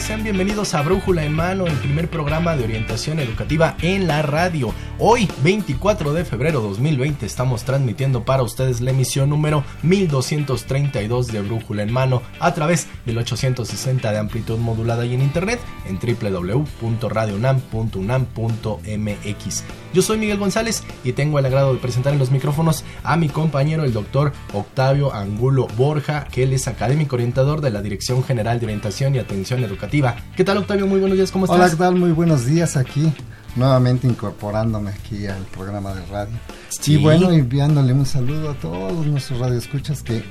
Sean bienvenidos a Brújula en Mano, el primer programa de orientación educativa en la radio. Hoy, 24 de febrero 2020, estamos transmitiendo para ustedes la emisión número 1232 de Brújula en Mano a través del 860 de amplitud modulada y en internet en www.radionam.unam.mx. Yo soy Miguel González y tengo el agrado de presentar en los micrófonos a mi compañero, el doctor Octavio Angulo Borja, que él es académico orientador de la Dirección General de Orientación y Atención Educativa ¿Qué tal, Octavio? Muy buenos días, ¿cómo estás? Hola, ¿qué tal? Muy buenos días aquí, nuevamente incorporándome aquí al programa de radio. Sí. Y bueno, enviándole un saludo a todos nuestros radioescuchas que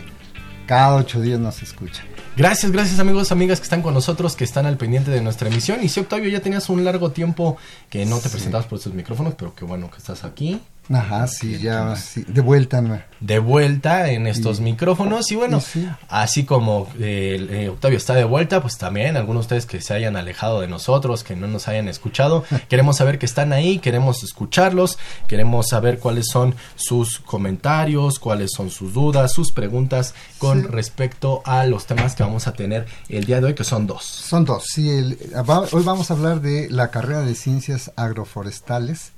cada ocho días nos escuchan. Gracias, gracias amigos, amigas que están con nosotros, que están al pendiente de nuestra emisión. Y sí, Octavio, ya tenías un largo tiempo que no te presentabas por estos micrófonos, pero qué bueno que estás aquí. Ajá, sí, ya, sí, de vuelta. ¿no? De vuelta en estos micrófonos y bueno, así como eh, eh, Octavio está de vuelta, pues también algunos de ustedes que se hayan alejado de nosotros, que no nos hayan escuchado, queremos saber que están ahí, queremos escucharlos, queremos saber cuáles son sus comentarios, cuáles son sus dudas, sus preguntas con respecto a los temas que vamos a tener el día de hoy, que son dos. Son dos, sí, hoy vamos a hablar de la carrera de ciencias agroforestales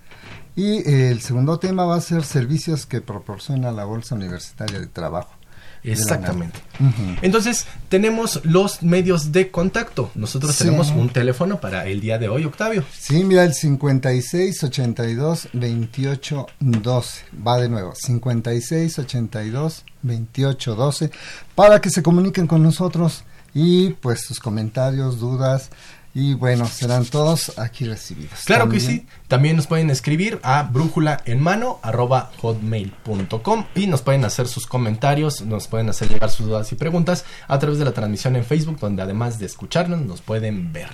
y el segundo tema va a ser servicios que proporciona la Bolsa Universitaria de Trabajo. Exactamente. Entonces, tenemos los medios de contacto. Nosotros tenemos un teléfono para el día de hoy, Octavio. Sí, mira, el 56 82 28 12. Va de nuevo, 56 82 28 12. Para que se comuniquen con nosotros y pues sus comentarios, dudas, y bueno, serán todos aquí recibidos. Claro que sí. También nos pueden escribir a brújula en mano arroba hotmail.com y nos pueden hacer sus comentarios, nos pueden hacer llegar sus dudas y preguntas a través de la transmisión en Facebook, donde además de escucharnos, nos pueden ver.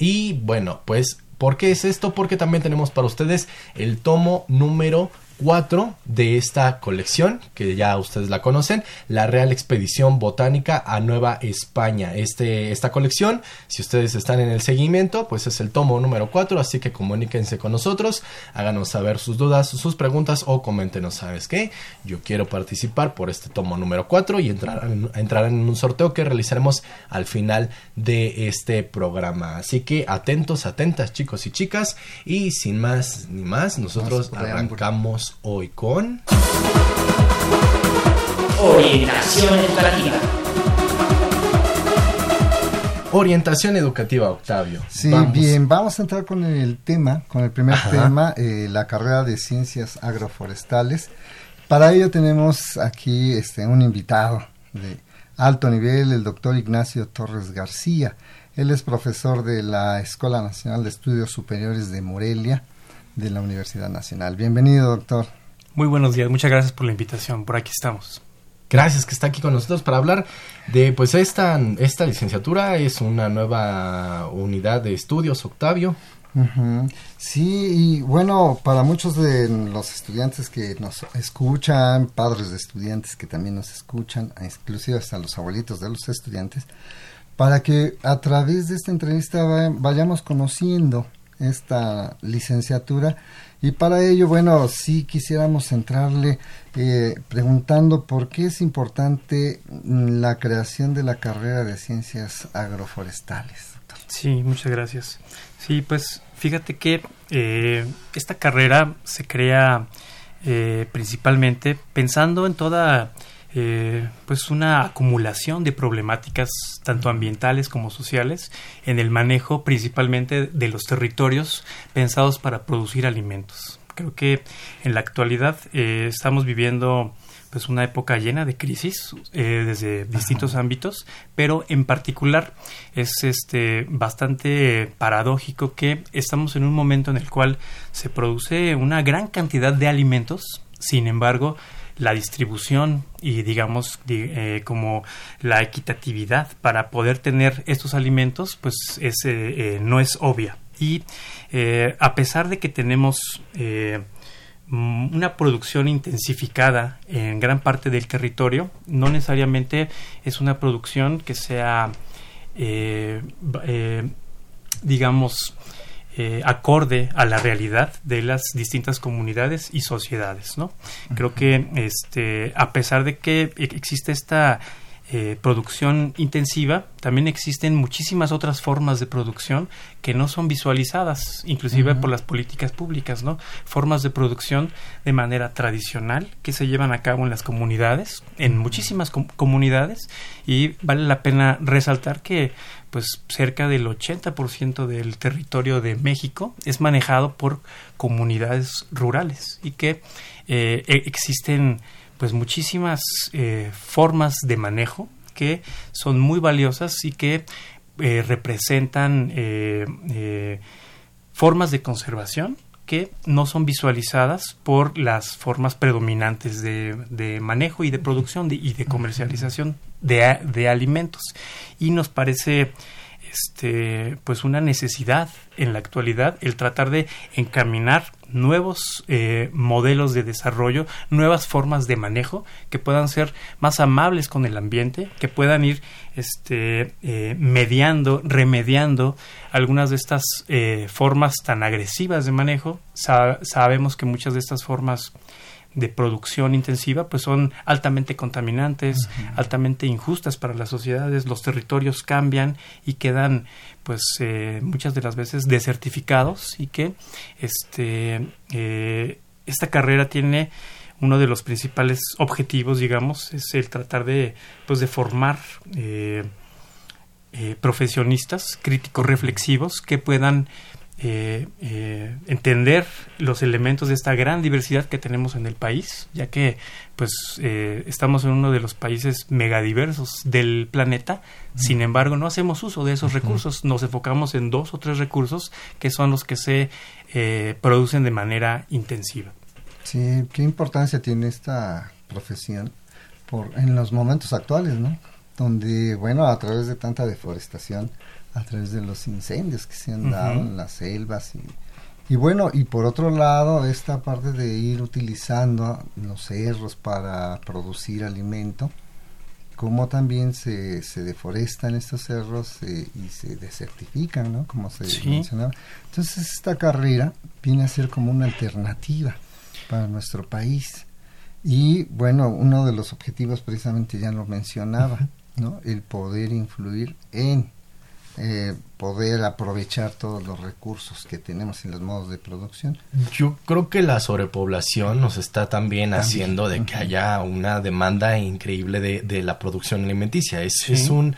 Y bueno, pues, ¿por qué es esto? Porque también tenemos para ustedes el tomo número 4 de esta colección, que ya ustedes la conocen, la Real Expedición Botánica a Nueva España. Este, esta colección, si ustedes están en el seguimiento, pues es el tomo número 4, así que comuníquense con nosotros, háganos saber sus dudas, sus preguntas o coméntenos, ¿sabes qué? Yo quiero participar por este tomo número 4 y entrarán, entrarán en un sorteo que realizaremos al final de este programa. Así que atentos, atentas chicos y chicas, y sin más ni más, nosotros arrancamos hoy con... Orientación educativa. Orientación educativa, Octavio. Sí, bien, vamos a entrar con el tema, con el primer tema, eh, la carrera de ciencias agroforestales. Para ello tenemos aquí este, un invitado de alto nivel, el doctor Ignacio Torres García. Él es profesor de la Escuela Nacional de Estudios Superiores de Morelia de la Universidad Nacional. Bienvenido, doctor. Muy buenos días, muchas gracias por la invitación. Por aquí estamos. Gracias que está aquí con nosotros para hablar de pues esta esta licenciatura es una nueva unidad de estudios, Octavio. Sí, y bueno, para muchos de los estudiantes que nos escuchan, padres de estudiantes que también nos escuchan, inclusive hasta los abuelitos de los estudiantes, para que a través de esta entrevista vayamos conociendo esta licenciatura y para ello, bueno, sí quisiéramos centrarle eh, preguntando por qué es importante mm, la creación de la carrera de ciencias agroforestales. Sí, muchas gracias. Sí, pues fíjate que eh, esta carrera se crea eh, principalmente pensando en toda eh, pues una acumulación de problemáticas tanto ambientales como sociales en el manejo principalmente de los territorios pensados para producir alimentos. Creo que en la actualidad eh, estamos viviendo pues una época llena de crisis eh, desde distintos ámbitos, pero en particular es este bastante paradójico que estamos en un momento en el cual se produce una gran cantidad de alimentos, sin embargo, la distribución y digamos eh, como la equitatividad para poder tener estos alimentos pues es, no es obvia y a pesar de que tenemos Mm, una producción intensificada en gran parte del territorio. No necesariamente es una producción que sea, eh, eh, digamos, eh, acorde a la realidad de las distintas comunidades y sociedades. ¿no? Creo que este, a pesar de que existe esta eh, producción intensiva, también existen muchísimas otras formas de producción que no son visualizadas, inclusive por las políticas públicas, ¿no? Formas de producción de manera tradicional que se llevan a cabo en las comunidades, en muchísimas comunidades, y vale la pena resaltar que pues cerca del 80% del territorio de México es manejado por comunidades rurales y que eh, e-, existen pues muchísimas eh, formas de manejo que son muy valiosas y que eh, representan eh, formas de conservación que no son visualizadas por las formas predominantes de, manejo y de producción y de comercialización de, de, alimentos. Y nos parece este, pues una necesidad en la actualidad el tratar de encaminar nuevos eh, modelos de desarrollo, nuevas formas de manejo que puedan ser más amables con el ambiente, que puedan ir este, eh, mediando, remediando algunas de estas eh, formas tan agresivas de manejo. sabemos que muchas de estas formas de producción intensiva pues son altamente contaminantes, altamente injustas para las sociedades, los territorios cambian y quedan pues eh, muchas de las veces desertificados y que este eh, esta carrera tiene uno de los principales objetivos digamos es el tratar de pues de formar eh, profesionistas críticos reflexivos que puedan eh, eh, entender los elementos de esta gran diversidad que tenemos en el país, ya que pues eh, estamos en uno de los países megadiversos del planeta, sin embargo no hacemos uso de esos recursos, nos enfocamos en dos o tres recursos que son los que se producen de manera intensiva. Sí, qué importancia tiene esta profesión por en los momentos actuales, ¿no? Donde, bueno, a través de tanta deforestación, a través de los incendios que se han dado en las selvas y, y bueno, y por otro lado, esta parte de ir utilizando los cerros para producir alimento, como también se, se deforestan estos cerros eh, y se desertifican, ¿no? Como se mencionaba. Entonces, esta carrera viene a ser como una alternativa para nuestro país. Y bueno, uno de los objetivos precisamente ya lo mencionaba, ¿no? El poder influir en eh, poder aprovechar todos los recursos que tenemos en los modos de producción. Yo creo que la sobrepoblación nos está también, haciendo de que haya una demanda increíble de, la producción alimenticia. Es, es, un,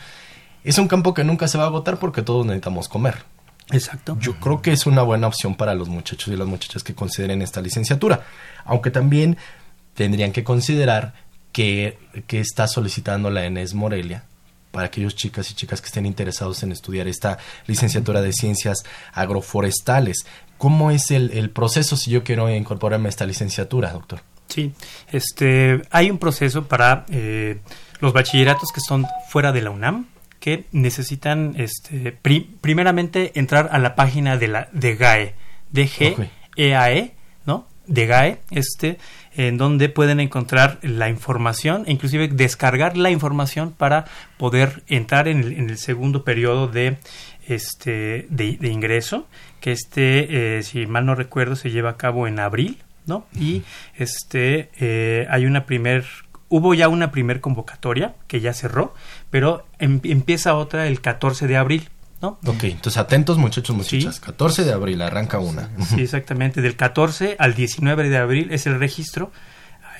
es un campo que nunca se va a agotar porque todos necesitamos comer. Exacto. Yo creo que es una buena opción para los muchachos y las muchachas que consideren esta licenciatura. Aunque también tendrían que considerar que, que está solicitando la ENES Morelia para aquellos chicas y chicas que estén interesados en estudiar esta licenciatura de ciencias agroforestales. ¿Cómo es el, proceso si yo quiero incorporarme a esta licenciatura, doctor? Sí, este, hay un proceso para eh, los bachilleratos que son fuera de la UNAM que necesitan, este, primeramente entrar a la página de la de GAE, de G E A E, ¿no? De GAE, este, en donde pueden encontrar la información e inclusive descargar la información para poder entrar en el, segundo periodo de este de, ingreso que este eh, si mal no recuerdo se lleva a cabo en abril no y este eh, hay una primer hubo ya una primer convocatoria que ya cerró pero em, empieza otra el 14 de abril ¿No? Ok, entonces atentos muchachos, muchachas. 14 de abril arranca una. Sí, exactamente. Del 14 al 19 de abril es el registro.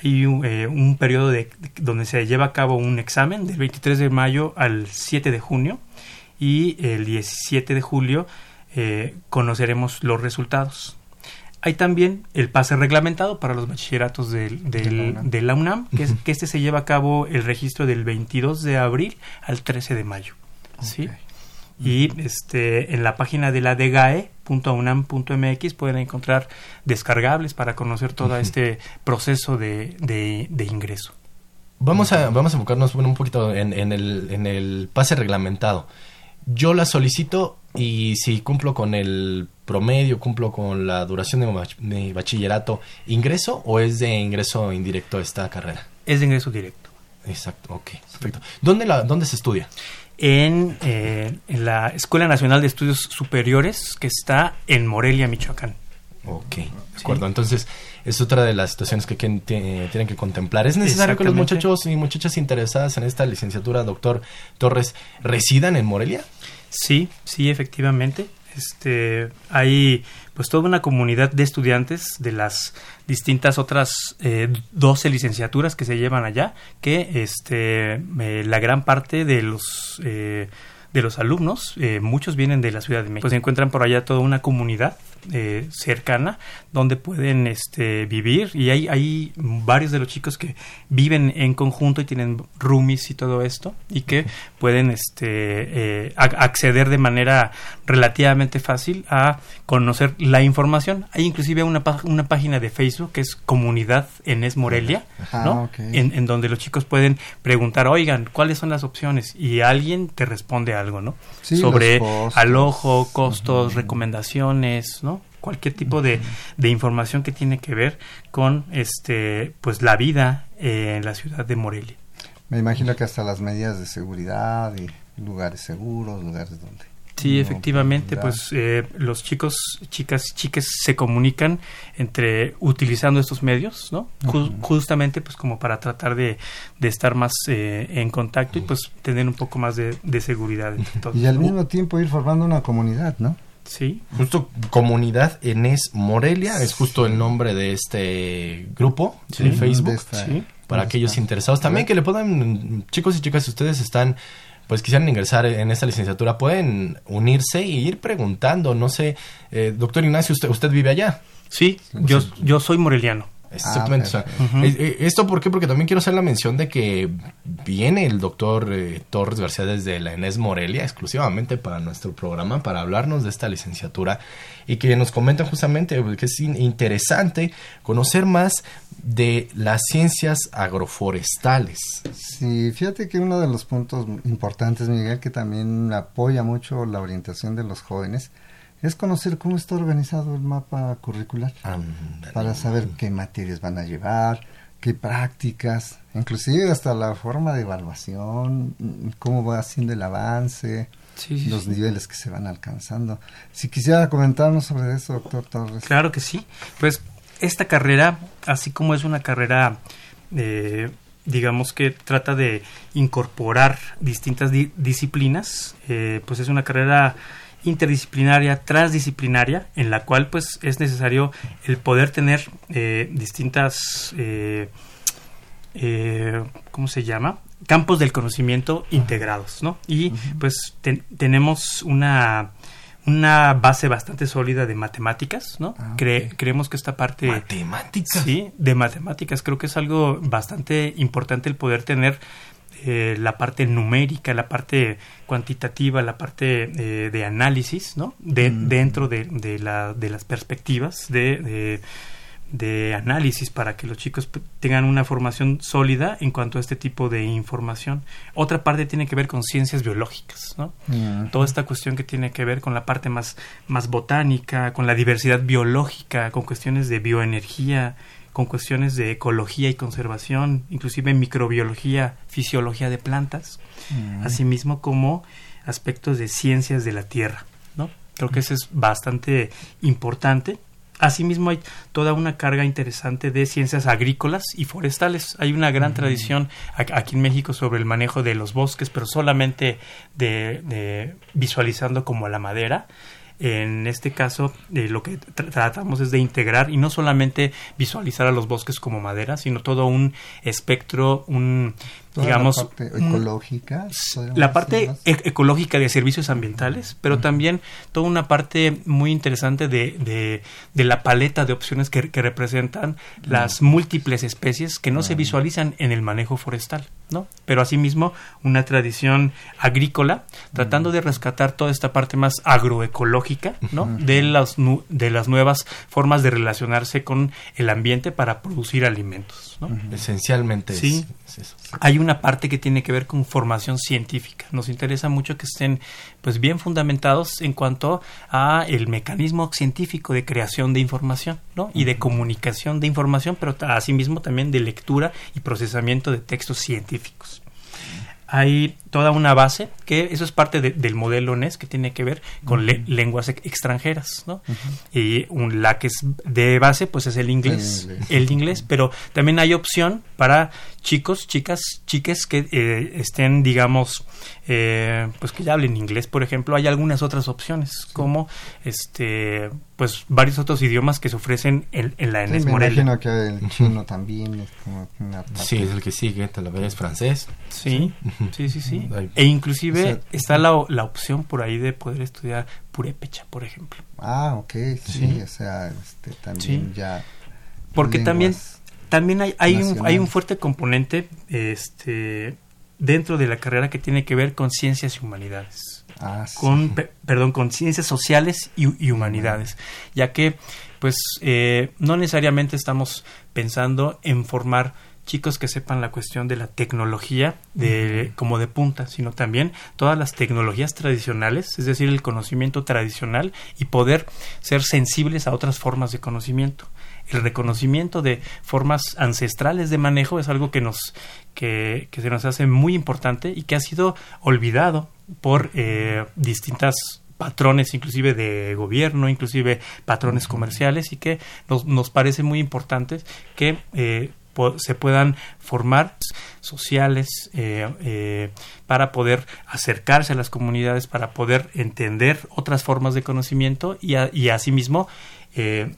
Hay un, eh, un periodo de, donde se lleva a cabo un examen del 23 de mayo al 7 de junio y el 17 de julio eh, conoceremos los resultados. Hay también el pase reglamentado para los bachilleratos del, del- De la UNAM. de la UNAM, que, es- que este se lleva a cabo el registro del 22 de abril al 13 de mayo. ¿sí? Y este, en la página de la DGAE.unam.mx pueden encontrar descargables para conocer todo este proceso de, de- de ingreso. Vamos a, vamos a enfocarnos bueno, un poquito en, en el, en el pase reglamentado. Yo la solicito y si cumplo con el promedio, cumplo con la duración de mi bachillerato, ¿ingreso o es de ingreso indirecto esta carrera? Es de ingreso directo. Exacto, ok, perfecto. ¿Dónde, la, dónde se estudia? En, eh, en la Escuela Nacional de Estudios Superiores, que está en Morelia, Michoacán. Ok, de acuerdo. Entonces, es otra de las situaciones que, tienen que contemplar. ¿Es necesario que los muchachos y muchachas interesadas en esta licenciatura, doctor Torres, residan en Morelia? Sí, sí, efectivamente. Este, hay pues toda una comunidad de estudiantes de las distintas otras eh, 12 licenciaturas que se llevan allá, que este, eh, la gran parte de los eh, de los alumnos, eh, muchos vienen de la Ciudad de México. Pues encuentran por allá toda una comunidad eh, cercana donde pueden este, vivir y hay, hay varios de los chicos que viven en conjunto y tienen roomies y todo esto y que pueden este, eh, ac- acceder de manera relativamente fácil a conocer la información. Hay inclusive una, una página de Facebook que es Comunidad Enes Morelia, en, en donde los chicos pueden preguntar, oigan, ¿cuáles son las opciones? Y alguien te responde algo, ¿no? Sí, Sobre costos. alojo, costos, recomendaciones, ¿no? Cualquier tipo de, de información que tiene que ver con este pues la vida eh, en la ciudad de Morelia. Me imagino que hasta las medidas de seguridad y lugares seguros, lugares donde... Sí, efectivamente, pues eh, los chicos, chicas, chicas se comunican entre utilizando estos medios, ¿no? Ju- justamente, pues como para tratar de, de estar más eh, en contacto y pues tener un poco más de, de seguridad entre todos. Y al mismo tiempo ir formando una comunidad, ¿no? Sí, Justo Comunidad Enes Morelia es justo el nombre de este grupo Sí, de Facebook. de esta- sí. para aquellos interesados. También que le puedan, chicos y chicas, si ustedes están, pues quisieran ingresar en esta licenciatura, pueden unirse e ir preguntando. No sé, eh, doctor Ignacio, usted, usted vive allá. sí, yo, yo soy moreliano. Exactamente. Ujú. eh, eh, ¿Esto por qué? Porque también quiero hacer la mención de que viene el doctor eh, Torres García desde la Enes Morelia exclusivamente para nuestro programa, para hablarnos de esta licenciatura y que nos comenta justamente que es in- interesante conocer más de las ciencias agroforestales. Sí, fíjate que uno de los puntos importantes, Miguel, que también apoya mucho la orientación de los jóvenes, es conocer cómo está organizado el mapa curricular para saber qué materias van a llevar, qué prácticas, inclusive hasta la forma de evaluación, cómo va haciendo el avance, Sí, sí, los sí. niveles que se van alcanzando. Si quisiera comentarnos sobre eso, doctor Torres. Claro que sí. Pues esta carrera, así como es una carrera, eh, digamos que trata de incorporar distintas di- disciplinas, eh, pues es una carrera interdisciplinaria, transdisciplinaria, en la cual pues es necesario el poder tener eh, distintas, eh, eh, ¿cómo se llama? Campos del conocimiento integrados, ¿no? Y pues ten- tenemos una una base bastante sólida de matemáticas, ¿no? Ah, Cre- creemos que esta parte Matemáticas. Sí, de matemáticas. Creo que es algo bastante importante el poder tener eh, la parte numérica, la parte cuantitativa, la parte eh, de análisis, ¿no? De, Dentro de, de la, de las perspectivas de, de, análisis para que los chicos tengan una formación sólida en cuanto a este tipo de información. Otra parte tiene que ver con ciencias biológicas, ¿no? Mm. toda esta cuestión que tiene que ver con la parte más, más botánica, con la diversidad biológica, con cuestiones de bioenergía, con cuestiones de ecología y conservación, inclusive microbiología, fisiología de plantas, asimismo como aspectos de ciencias de la tierra, ¿no? Creo que eso es bastante importante. Asimismo hay toda una carga interesante de ciencias agrícolas y forestales. Hay una gran tradición aquí en México sobre el manejo de los bosques, pero solamente de, de visualizando como la madera. En este caso, eh, lo que tra- tratamos es de integrar y no solamente visualizar a los bosques como madera, sino todo un espectro, un Toda digamos, la parte mm, ecológica. la parte ecológica de servicios ambientales, pero también toda una parte muy interesante de, de, de la paleta de opciones que, que representan las múltiples especies que no se visualizan en el manejo forestal, ¿no? Pero asimismo una tradición agrícola tratando de rescatar toda esta parte más agroecológica, ¿no? De las nu- de las nuevas formas de relacionarse con el ambiente para producir alimentos, ¿no? Esencialmente es- Sí. es eso. Hay una parte que tiene que ver con formación científica. Nos interesa mucho que estén pues bien fundamentados en cuanto a el mecanismo científico de creación de información, ¿no? Y de comunicación de información, pero asimismo también de lectura y procesamiento de textos científicos. Hay toda una base que eso es parte de- del modelo NES que tiene que ver con le- lenguas ex- extranjeras, ¿no? Y un- la que es de base pues es el inglés, El inglés. el inglés, pero también hay opción para chicos, chicas, chiques que eh, estén, digamos, eh, pues que ya hablen inglés, por ejemplo. Hay algunas otras opciones, como este, pues varios otros idiomas que se ofrecen en, en la Sí, ENES me Morelia. imagino que el chino también es como una parte. Sí, es el que sigue, tal vez es francés. Sí, sí, sí, sí. E inclusive O sea, está la, la opción por ahí de poder estudiar purépecha, por ejemplo. Ah, ok, sí, Sí. o sea, este, también Sí. ya. Porque también, también hay, hay, un, hay un fuerte componente este, dentro de la carrera que tiene que ver con ciencias y humanidades. Ah, sí. Con, pe- perdón, con ciencias sociales y, y humanidades, ya que pues eh, no necesariamente estamos pensando en formar chicos que sepan la cuestión de la tecnología de, como de punta, sino también todas las tecnologías tradicionales, es decir, el conocimiento tradicional y poder ser sensibles a otras formas de conocimiento. El reconocimiento de formas ancestrales de manejo es algo que nos que, que se nos hace muy importante y que ha sido olvidado por eh, distintas patrones inclusive de gobierno, inclusive patrones comerciales y que nos, nos parece muy importante que eh, se puedan formar sociales eh, eh, para poder acercarse a las comunidades, para poder entender otras formas de conocimiento y, asimismo eh,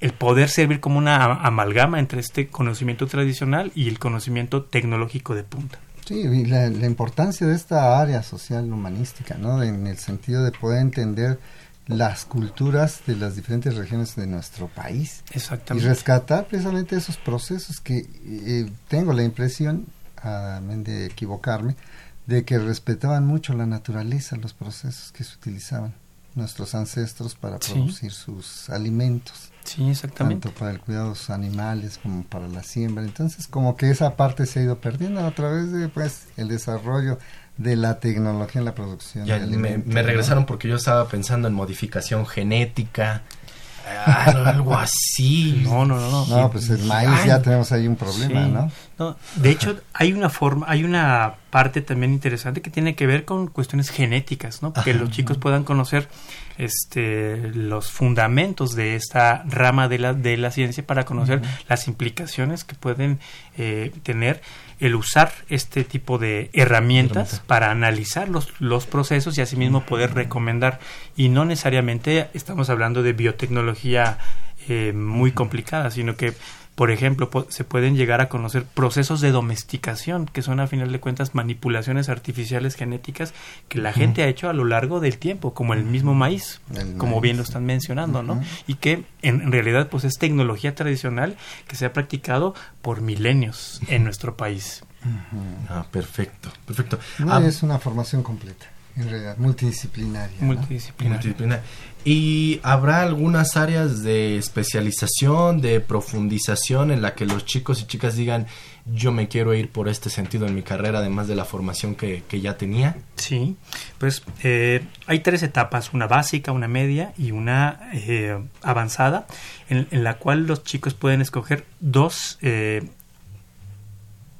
el poder servir como una amalgama entre este conocimiento tradicional y el conocimiento tecnológico de punta. Sí, y la, la importancia de esta área social humanística, ¿no? En el sentido de poder entender las culturas de las diferentes regiones de nuestro país y Exactamente. rescatar precisamente esos procesos que eh, tengo la impresión, amén de equivocarme, de que respetaban mucho la naturaleza, los procesos que se utilizaban nuestros ancestros para Sí. producir sus alimentos, Sí, exactamente. tanto para el cuidado de sus animales como para la siembra. Entonces, como que esa parte se ha ido perdiendo a través de pues el desarrollo de la tecnología en la producción Ya de me, regresaron porque yo estaba pensando en modificación genética, algo así. No, no, no, no. No, pues el maíz Ay, ya tenemos ahí un problema, Sí. ¿no? No, de hecho, hay una forma, hay una parte también interesante que tiene que ver con cuestiones genéticas, ¿no? Que los chicos puedan conocer este los fundamentos de esta rama de la, de la ciencia para conocer las implicaciones que pueden eh, tener el usar este tipo de herramientas Herramienta. para analizar los, los procesos y asimismo poder recomendar. Y no necesariamente estamos hablando de biotecnología eh, muy complicada, sino que, por ejemplo, po- se pueden llegar a conocer procesos de domesticación, que son a final de cuentas manipulaciones artificiales genéticas que la gente ha hecho a lo largo del tiempo, como el mismo maíz, El como maíz. bien lo están mencionando, ¿no? Y que en, en realidad pues es tecnología tradicional que se ha practicado por milenios en nuestro país. Ah, perfecto, perfecto. No, Ah, es una formación completa, en realidad, multidisciplinaria. ¿no? Multidisciplinar. multidisciplinar. ¿Y habrá algunas áreas de especialización, de profundización en la que los chicos y chicas digan, yo me quiero ir por este sentido en mi carrera, además de la formación que, que ya tenía? Sí, pues eh, hay tres etapas, una básica, una media y una eh, avanzada, en, en la cual los chicos pueden escoger dos eh,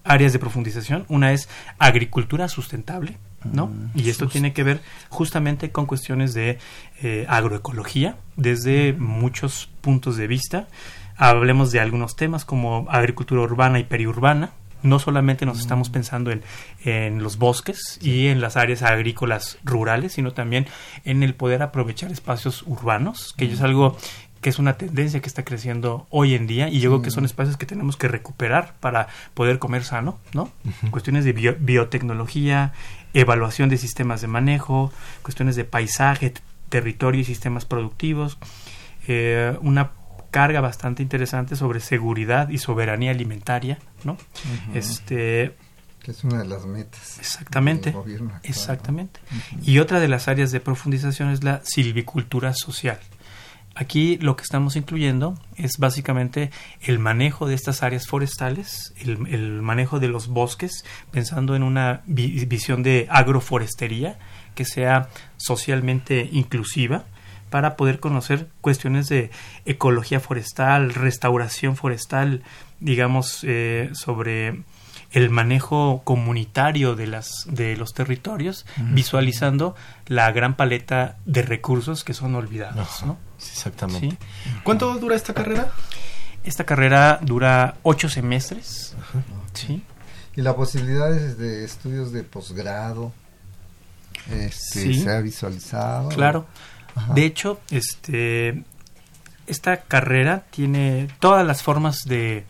áreas de profundización. Una es agricultura sustentable, ¿no? y esto tiene que ver justamente con cuestiones de eh, agroecología desde muchos puntos de vista. Hablemos de algunos temas como agricultura urbana y periurbana. No solamente nos estamos pensando en, en los bosques y en las áreas agrícolas rurales, sino también en el poder aprovechar espacios urbanos, que es algo que es una tendencia que está creciendo hoy en día y yo creo que son espacios que tenemos que recuperar para poder comer sano, ¿no? Cuestiones de bio- biotecnología, evaluación de sistemas de manejo, cuestiones de paisaje, territorio y sistemas productivos, eh, una carga bastante interesante sobre seguridad y soberanía alimentaria, ¿no? Este, Que es una de las metas. Exactamente. del gobierno actual, ¿no? Exactamente. Y otra de las áreas de profundización es la silvicultura social. Aquí lo que estamos incluyendo es básicamente el manejo de estas áreas forestales, el, manejo de los bosques, pensando en una vi- visión de agroforestería que sea socialmente inclusiva para poder conocer cuestiones de ecología forestal, restauración forestal, digamos, eh, sobre el manejo comunitario de las de los territorios, visualizando la gran paleta de recursos que son olvidados, ¿no? exactamente. Sí. ¿Cuánto dura esta carrera? Esta carrera dura ocho semestres, sí, Y la posibilidad es de estudios de posgrado. Este, Sí. se ha visualizado. claro. Ajá. De hecho, este esta carrera tiene todas las formas de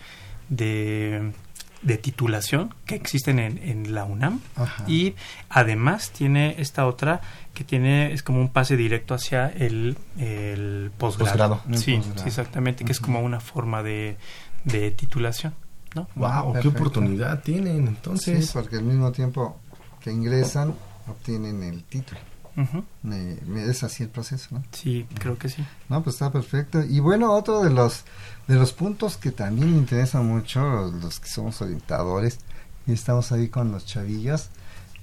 de, de titulación que existen en, en la UNAM Ajá. y además tiene esta otra que tiene es como un pase directo hacia el, el posgrado. Sí, exactamente, que es como una forma de, de titulación, ¿no? Wow, qué oportunidad tienen. Sí, Entonces, porque al mismo tiempo que ingresan, obtienen el título. Me- es así el proceso, ¿no? Sí, creo que sí. No, pues está perfecto. Y bueno, otro de los de los puntos que también me interesan mucho, los, los que somos orientadores, y estamos ahí con los chavillos,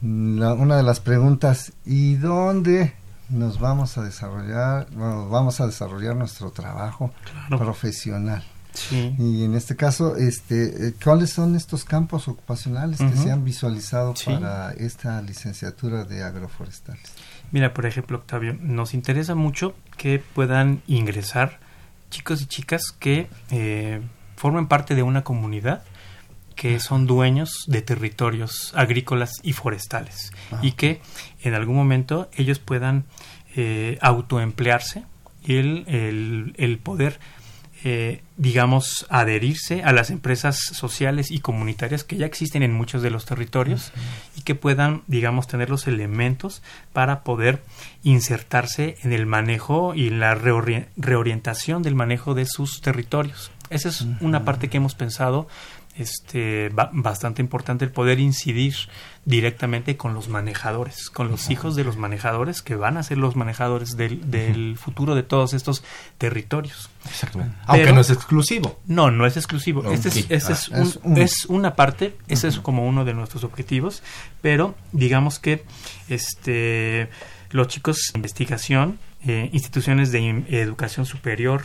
la- una de las preguntas, ¿y dónde nos vamos a desarrollar, bueno, vamos a desarrollar nuestro trabajo Claro. profesional? Sí. Y en este caso, este, eh, ¿cuáles son estos campos ocupacionales que se han visualizado Sí. para esta licenciatura de agroforestales? Mira, por ejemplo, Octavio, nos interesa mucho que puedan ingresar chicos y chicas que eh, formen parte de una comunidad que son dueños de territorios agrícolas y forestales y que en algún momento ellos puedan eh, autoemplearse y el, el, el poder eh, digamos, adherirse a las empresas sociales y comunitarias que ya existen en muchos de los territorios y que puedan, digamos, tener los elementos para poder insertarse en el manejo y en la reori- reorientación del manejo de sus territorios. Esa es una parte que hemos pensado este ba- bastante importante el poder incidir directamente con los manejadores, con los hijos de los manejadores que van a ser los manejadores del, del futuro de todos estos territorios. exactamente. Aunque Pero- no es exclusivo. No, no es exclusivo. Este es, este es, Ah, un- es un- es una parte, ese es como uno de nuestros objetivos, pero digamos que este los chicos de investigación, eh, instituciones de in- educación superior,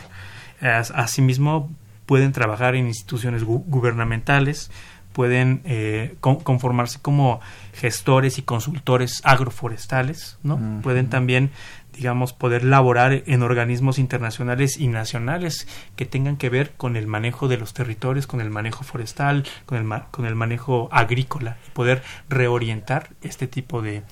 as- asimismo pueden trabajar en instituciones gu- gubernamentales, pueden eh, con- conformarse como gestores y consultores agroforestales, ¿no? Pueden también, digamos, poder laborar en organismos internacionales y nacionales que tengan que ver con el manejo de los territorios, con el manejo forestal, con el, ma- con el manejo agrícola y poder reorientar este tipo de,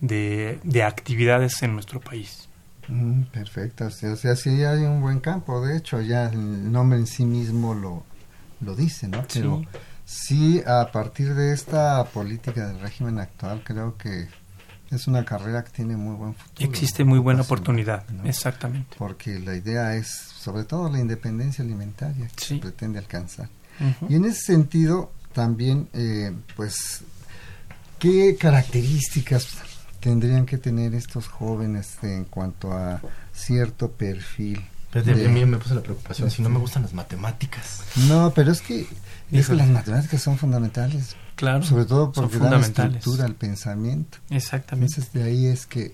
de, de actividades en nuestro país. Mm, perfecto, o sea, sí hay un buen campo, de hecho, ya el nombre en sí mismo lo, lo dice, ¿no? Pero sí, a partir de esta política del régimen actual, creo que es una carrera que tiene muy buen futuro. Existe muy buena oportunidad, ¿no? exactamente. Porque la idea es, sobre todo, la independencia alimentaria que Sí. se pretende alcanzar. Y en ese sentido, también, eh, pues, ¿qué características tendrían que tener estos jóvenes en cuanto a cierto perfil? Pero de- a mí me puse la preocupación, si no me gustan las matemáticas. No, pero es que, es que las matemáticas son fundamentales, Claro, sobre todo son porque dan fundamentales. estructura al pensamiento. Exactamente. Entonces, de ahí es que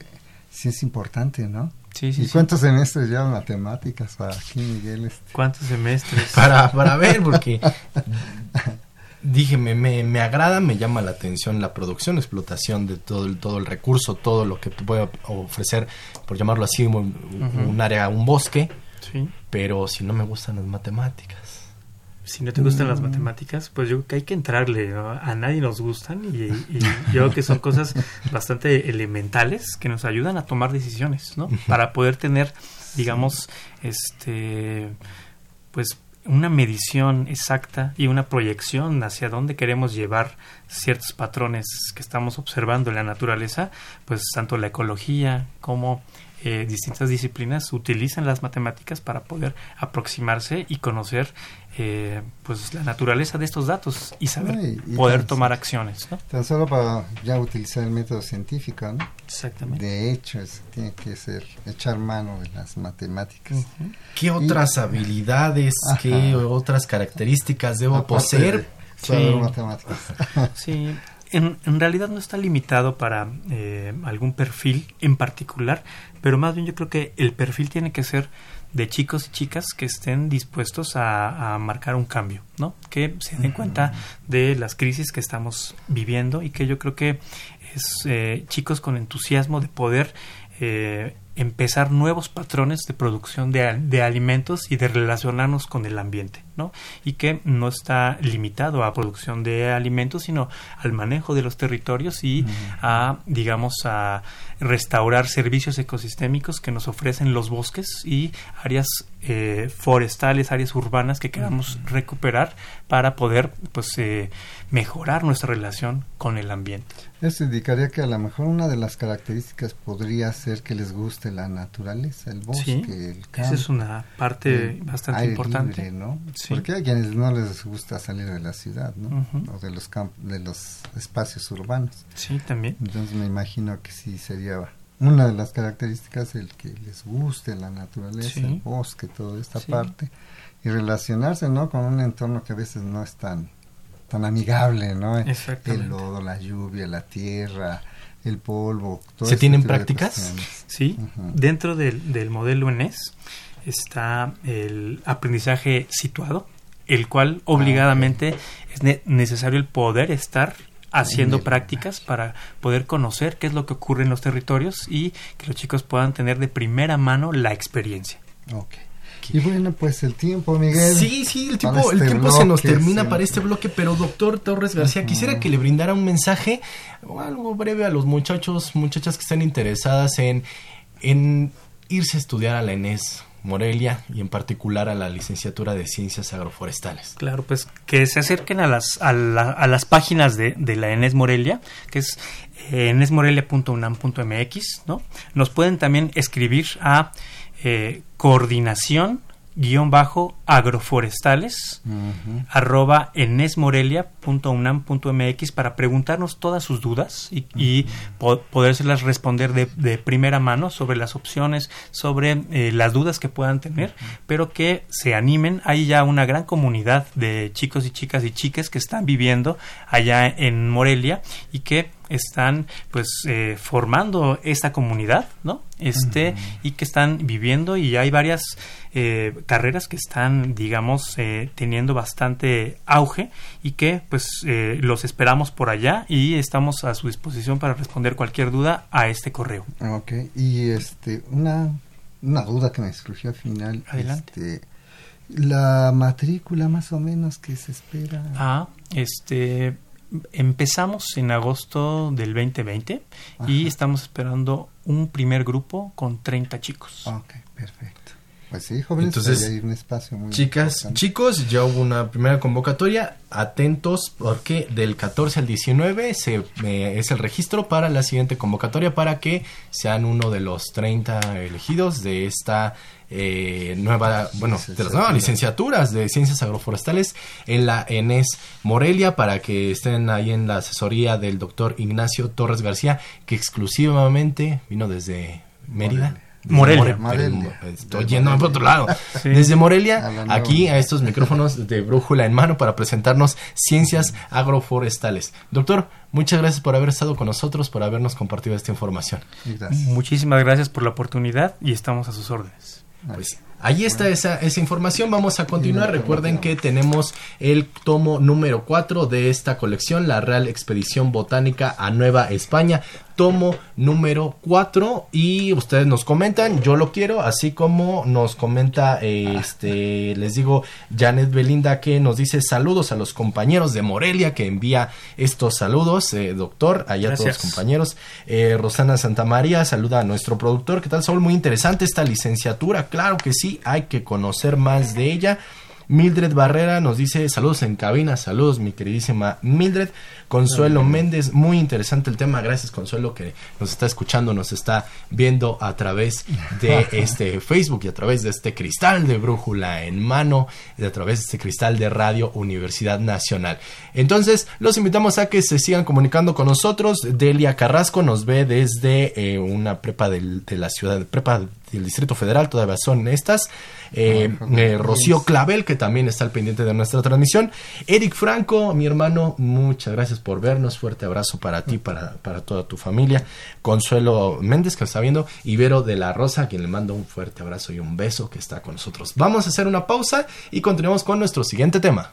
sí es importante, ¿no? Sí, sí, ¿Y sí. cuántos semestres llevan matemáticas para aquí, Miguel? Este? ¿Cuántos semestres? Para, para ver, porque dije, me, me, me agrada, me llama la atención la producción, explotación de todo el, todo el recurso, todo lo que te puede ofrecer, por llamarlo así, un, Ujú. un área, un bosque, Sí. pero si no me gustan las matemáticas. Si no te gustan Mm. las matemáticas, pues yo creo que hay que entrarle. ¿no? A nadie nos gustan y, y yo creo que son cosas bastante elementales que nos ayudan a tomar decisiones, ¿no? Para poder tener digamos, este, pues una medición exacta y una proyección hacia dónde queremos llevar ciertos patrones que estamos observando en la naturaleza, pues tanto la ecología como eh, distintas disciplinas utilizan las matemáticas para poder aproximarse y conocer eh, pues la naturaleza de estos datos y saber y- poder tan- tomar acciones, ¿no? Tan solo para ya utilizar el método científico, ¿no? Exactamente. De hecho, es- tiene que ser echar mano de las matemáticas. Ujú. ¿Qué otras habilidades, Ajá. qué otras características debo Aparte poseer? de saber Sí. matemáticas. Sí, en, en realidad no está limitado para eh, algún perfil en particular, pero más bien yo creo que el perfil tiene que ser de chicos y chicas que estén dispuestos a, a marcar un cambio, ¿no? Que se den cuenta de las crisis que estamos viviendo y que yo creo que es eh, chicos con entusiasmo de poder eh, empezar nuevos patrones de producción de, de alimentos y de relacionarnos con el ambiente, ¿no? Y que no está limitado a producción de alimentos, sino al manejo de los territorios y a, digamos, a restaurar servicios ecosistémicos que nos ofrecen los bosques y áreas eh, forestales, áreas urbanas que queramos recuperar para poder, pues, eh, mejorar nuestra relación con el ambiente. Eso indicaría que a lo mejor una de las características podría ser que les guste la naturaleza, el bosque, Sí, el campo. esa es una parte bastante importante. libre, ¿no? Sí. Porque hay quienes no les gusta salir de la ciudad, ¿no? O de los de los espacios urbanos. Sí, también. Entonces me imagino que sí sería una de las características el que les guste la naturaleza, Sí. el bosque, toda esta Sí. parte y relacionarse, ¿no? Con un entorno que a veces no es tan tan amigable, ¿no? El lodo, la lluvia, la tierra, el polvo. todo ¿Se este tienen prácticas? Sí, dentro del, del modelo ENES está el aprendizaje situado, el cual obligadamente es ne- necesario el poder estar haciendo prácticas para poder conocer qué es lo que ocurre en los territorios y que los chicos puedan tener de primera mano la experiencia. Ok. Y bueno, pues el tiempo, Miguel. Sí, sí, el tiempo, el este tiempo se nos termina sí. para este bloque, pero doctor Torres García, quisiera que le brindara un mensaje o algo breve a los muchachos, muchachas que están interesadas en, en irse a estudiar a la ENES Morelia y en particular a la licenciatura de Ciencias Agroforestales. Claro, pues que se acerquen a las, a, la- a las páginas de, de la Enes Morelia, que es eh, enesmorelia.unam.mx, ¿no? Nos pueden también escribir a eh, coordinación guion bajo agroforestales Ujú. arroba enesmorelia.unam.mx para preguntarnos todas sus dudas y, y po- podérselas responder de, de primera mano sobre las opciones, sobre eh, las dudas que puedan tener, pero que se animen. Hay ya una gran comunidad de chicos y chicas y chiques que están viviendo allá en Morelia y que están pues eh, formando esta comunidad, ¿no? Este y que están viviendo y hay varias eh, carreras que están, digamos, eh, teniendo bastante auge y que pues eh, los esperamos por allá y estamos a su disposición para responder cualquier duda a este correo. Ok, y este, una, una duda que me surgió al final. Adelante. Este, la matrícula más o menos que se espera. Ah, este empezamos en agosto del 2020 y Ajá. estamos esperando un primer grupo con 30 chicos. Ok, perfecto. Pues sí, jóvenes, Entonces, hay un espacio muy Chicas, importante. chicos, ya hubo una primera convocatoria. Atentos porque del 14 al 19 se, eh, es el registro para la siguiente convocatoria para que sean uno de los 30 elegidos de esta eh, nueva, bueno, de las nuevas licenciaturas de ciencias agroforestales en la ENES Morelia para que estén ahí en la asesoría del doctor Ignacio Torres García que exclusivamente vino desde Mérida. Morelia. More- Morelia. Estoy yendo por otro lado. Sí. Desde Morelia, aquí a estos micrófonos de brújula en mano para presentarnos ciencias agroforestales. Doctor, muchas gracias por haber estado con nosotros, por habernos compartido esta información. Gracias. Muchísimas gracias por la oportunidad y estamos a sus órdenes. Pues Ahí está esa, esa información. Vamos a continuar. Recuerden que tenemos el tomo número 4 de esta colección, la Real Expedición Botánica a Nueva España. Tomo número 4 y ustedes nos comentan, yo lo quiero, así como nos comenta, eh, este, les digo, Janet Belinda que nos dice saludos a los compañeros de Morelia que envía estos saludos, eh, doctor, allá a todos los Gracias. compañeros. Eh, Rosana Santamaría saluda a nuestro productor. ¿Qué tal, Saúl? Muy interesante esta licenciatura. Claro que sí, hay que conocer más de ella. Mildred Barrera nos dice saludos en cabina, saludos mi queridísima Mildred. Consuelo Méndez, muy interesante el tema, gracias Consuelo que nos está escuchando, nos está viendo a través de este Facebook y a través de este cristal de brújula en mano y a través de este cristal de Radio Universidad Nacional. Entonces, los invitamos a que se sigan comunicando con nosotros. Delia Carrasco nos ve desde eh, una prepa del- de la ciudad, prepa del Distrito Federal, todavía son estas. Eh, eh, Rocío Clavel, que también está al pendiente de nuestra transmisión. Eric Franco, mi hermano, muchas gracias por vernos. Fuerte abrazo para ti, para, para toda tu familia. Consuelo Méndez, que nos está viendo. Ibero de la Rosa, a quien le mando un fuerte abrazo y un beso, que está con nosotros. Vamos a hacer una pausa y continuamos con nuestro siguiente tema.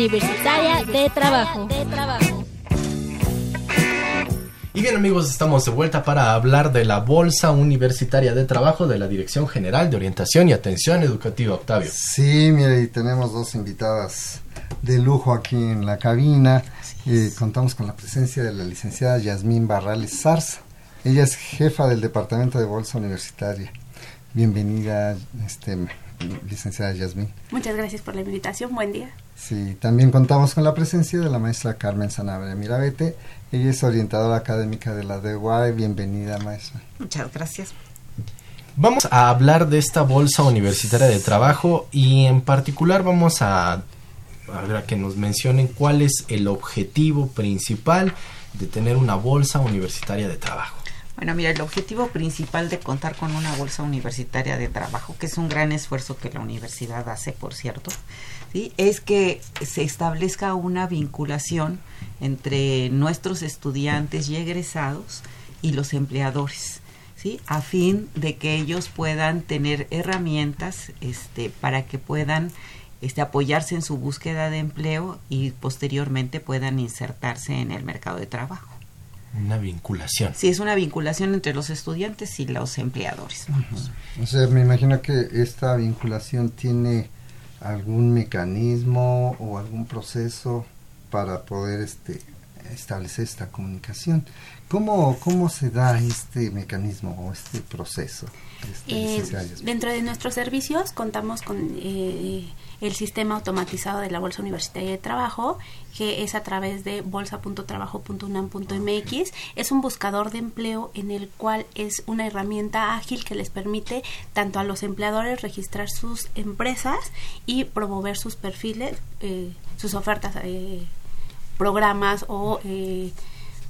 Universitaria de Trabajo. Y bien amigos, estamos de vuelta para hablar de la Bolsa Universitaria de Trabajo de la Dirección General de Orientación y Atención Educativa, Octavio. Sí, mire, y tenemos dos invitadas de lujo aquí en la cabina. Eh, contamos con la presencia de la licenciada Yasmín Barrales Zarza. Ella es jefa del Departamento de Bolsa Universitaria. Bienvenida, este, licenciada Yasmín. Muchas gracias por la invitación. Buen día. Sí, también contamos con la presencia de la maestra Carmen Sanabria Mirabete. Ella es orientadora académica de la DUAI. Bienvenida, maestra. Muchas gracias. Vamos a hablar de esta Bolsa Universitaria de Trabajo y en particular vamos a, a ver, a que nos mencionen cuál es el objetivo principal de tener una Bolsa Universitaria de Trabajo. Bueno, mira, el objetivo principal de contar con una bolsa universitaria de trabajo, que es un gran esfuerzo que la universidad hace, por cierto, ¿sí? es que se establezca una vinculación entre nuestros estudiantes y egresados y los empleadores. ¿Sí? a fin de que ellos puedan tener herramientas este, para que puedan este, apoyarse en su búsqueda de empleo y posteriormente puedan insertarse en el mercado de trabajo. Una vinculación. Sí, es una vinculación entre los estudiantes y los empleadores. vamos. O sea, me imagino que esta vinculación tiene algún mecanismo o algún proceso para poder este, establecer esta comunicación. ¿Cómo, ¿Cómo se da este mecanismo o este proceso? Este, Eh, dentro de nuestros servicios contamos con eh, el sistema automatizado de la Bolsa Universitaria de Trabajo, que es a través de bolsa.trabajo.unam.mx. Es un buscador de empleo en el cual es una herramienta ágil que les permite tanto a los empleadores registrar sus empresas y promover sus perfiles, eh, sus ofertas, eh, programas o eh,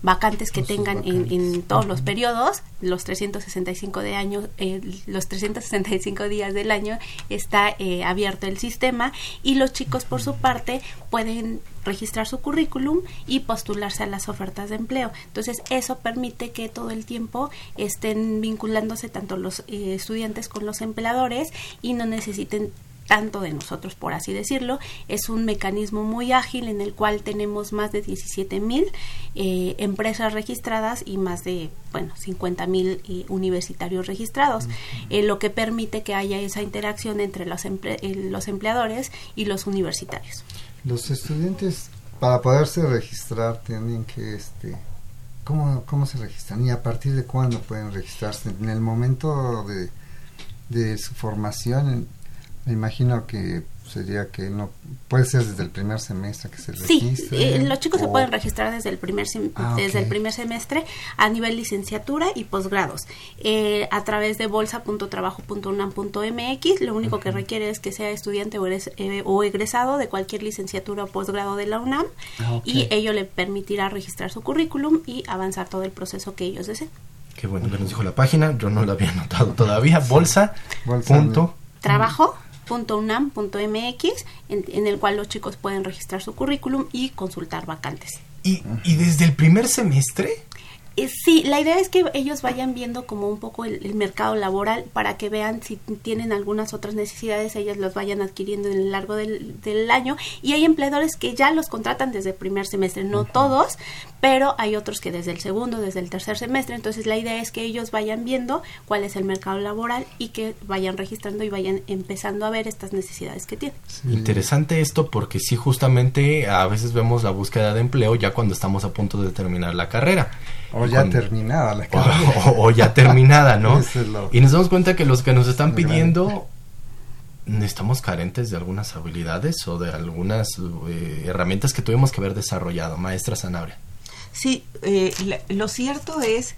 vacantes que tengan en, vacantes. en todos los periodos, los 365 de año, eh, los 365 días del año está eh, abierto el sistema y los chicos por su parte pueden registrar su currículum y postularse a las ofertas de empleo. Entonces, eso permite que todo el tiempo estén vinculándose tanto los eh, estudiantes con los empleadores y no necesiten tanto de nosotros, por así decirlo. Es un mecanismo muy ágil en el cual tenemos más de 17 mil eh, empresas registradas y más de, bueno, 50 mil eh, universitarios registrados, eh, lo que permite que haya esa interacción entre los, los empleadores y los universitarios. Los estudiantes, para poderse registrar, tienen que, este, ¿cómo, cómo se registran? ¿Y a partir de cuándo pueden registrarse? ¿En el momento de, de su formación? Me imagino que sería que no puede ser desde el primer semestre que se registre. Sí, eh, los chicos se pueden registrar desde el primer ah, desde el primer semestre a nivel licenciatura y posgrados eh, a través de bolsa.trabajo.unam.mx. Lo único que requiere es que sea estudiante o, eh, o, egresado de cualquier licenciatura o posgrado de la UNAM ah, y ello le permitirá registrar su currículum y avanzar todo el proceso que ellos deseen. Qué bueno que nos dijo la página, yo no lo había notado todavía. Bolsa. Punto. Trabajo .unam.mx en, en el cual los chicos pueden registrar su currículum y consultar vacantes. ¿Y, y desde el primer semestre? Eh, sí, la idea es que ellos vayan viendo como un poco el, mercado laboral para que vean si tienen algunas otras necesidades, ellos los vayan adquiriendo en el largo del, año. Y hay empleadores que ya los contratan desde el primer semestre, no todos, pero hay otros que desde el segundo, desde el tercer semestre. Entonces la idea es que ellos vayan viendo cuál es el mercado laboral y que vayan registrando y vayan empezando a ver estas necesidades que tienen. Interesante esto porque sí, justamente a veces vemos la búsqueda de empleo ya cuando estamos a punto de terminar la carrera. O ya terminada la carrera. O, ya terminada, ¿no? Y nos damos cuenta que los que nos están pidiendo estamos carentes de algunas habilidades o de algunas eh, herramientas que tuvimos que haber desarrollado. Maestra Sanabria. Sí, eh, lo cierto es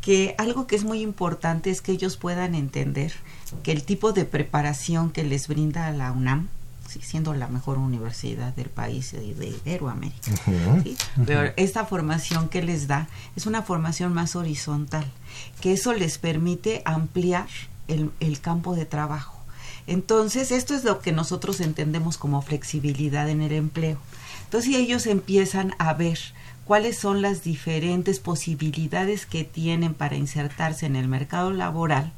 que algo que es muy importante es que ellos puedan entender que el tipo de preparación que les brinda la UNAM, siendo la mejor universidad del país y de Iberoamérica, pero esta formación que les da es una formación más horizontal, que eso les permite ampliar el, el campo de trabajo. Entonces, esto es lo que nosotros entendemos como flexibilidad en el empleo. Entonces, ellos empiezan a ver cuáles son las diferentes posibilidades que tienen para insertarse en el mercado laboral,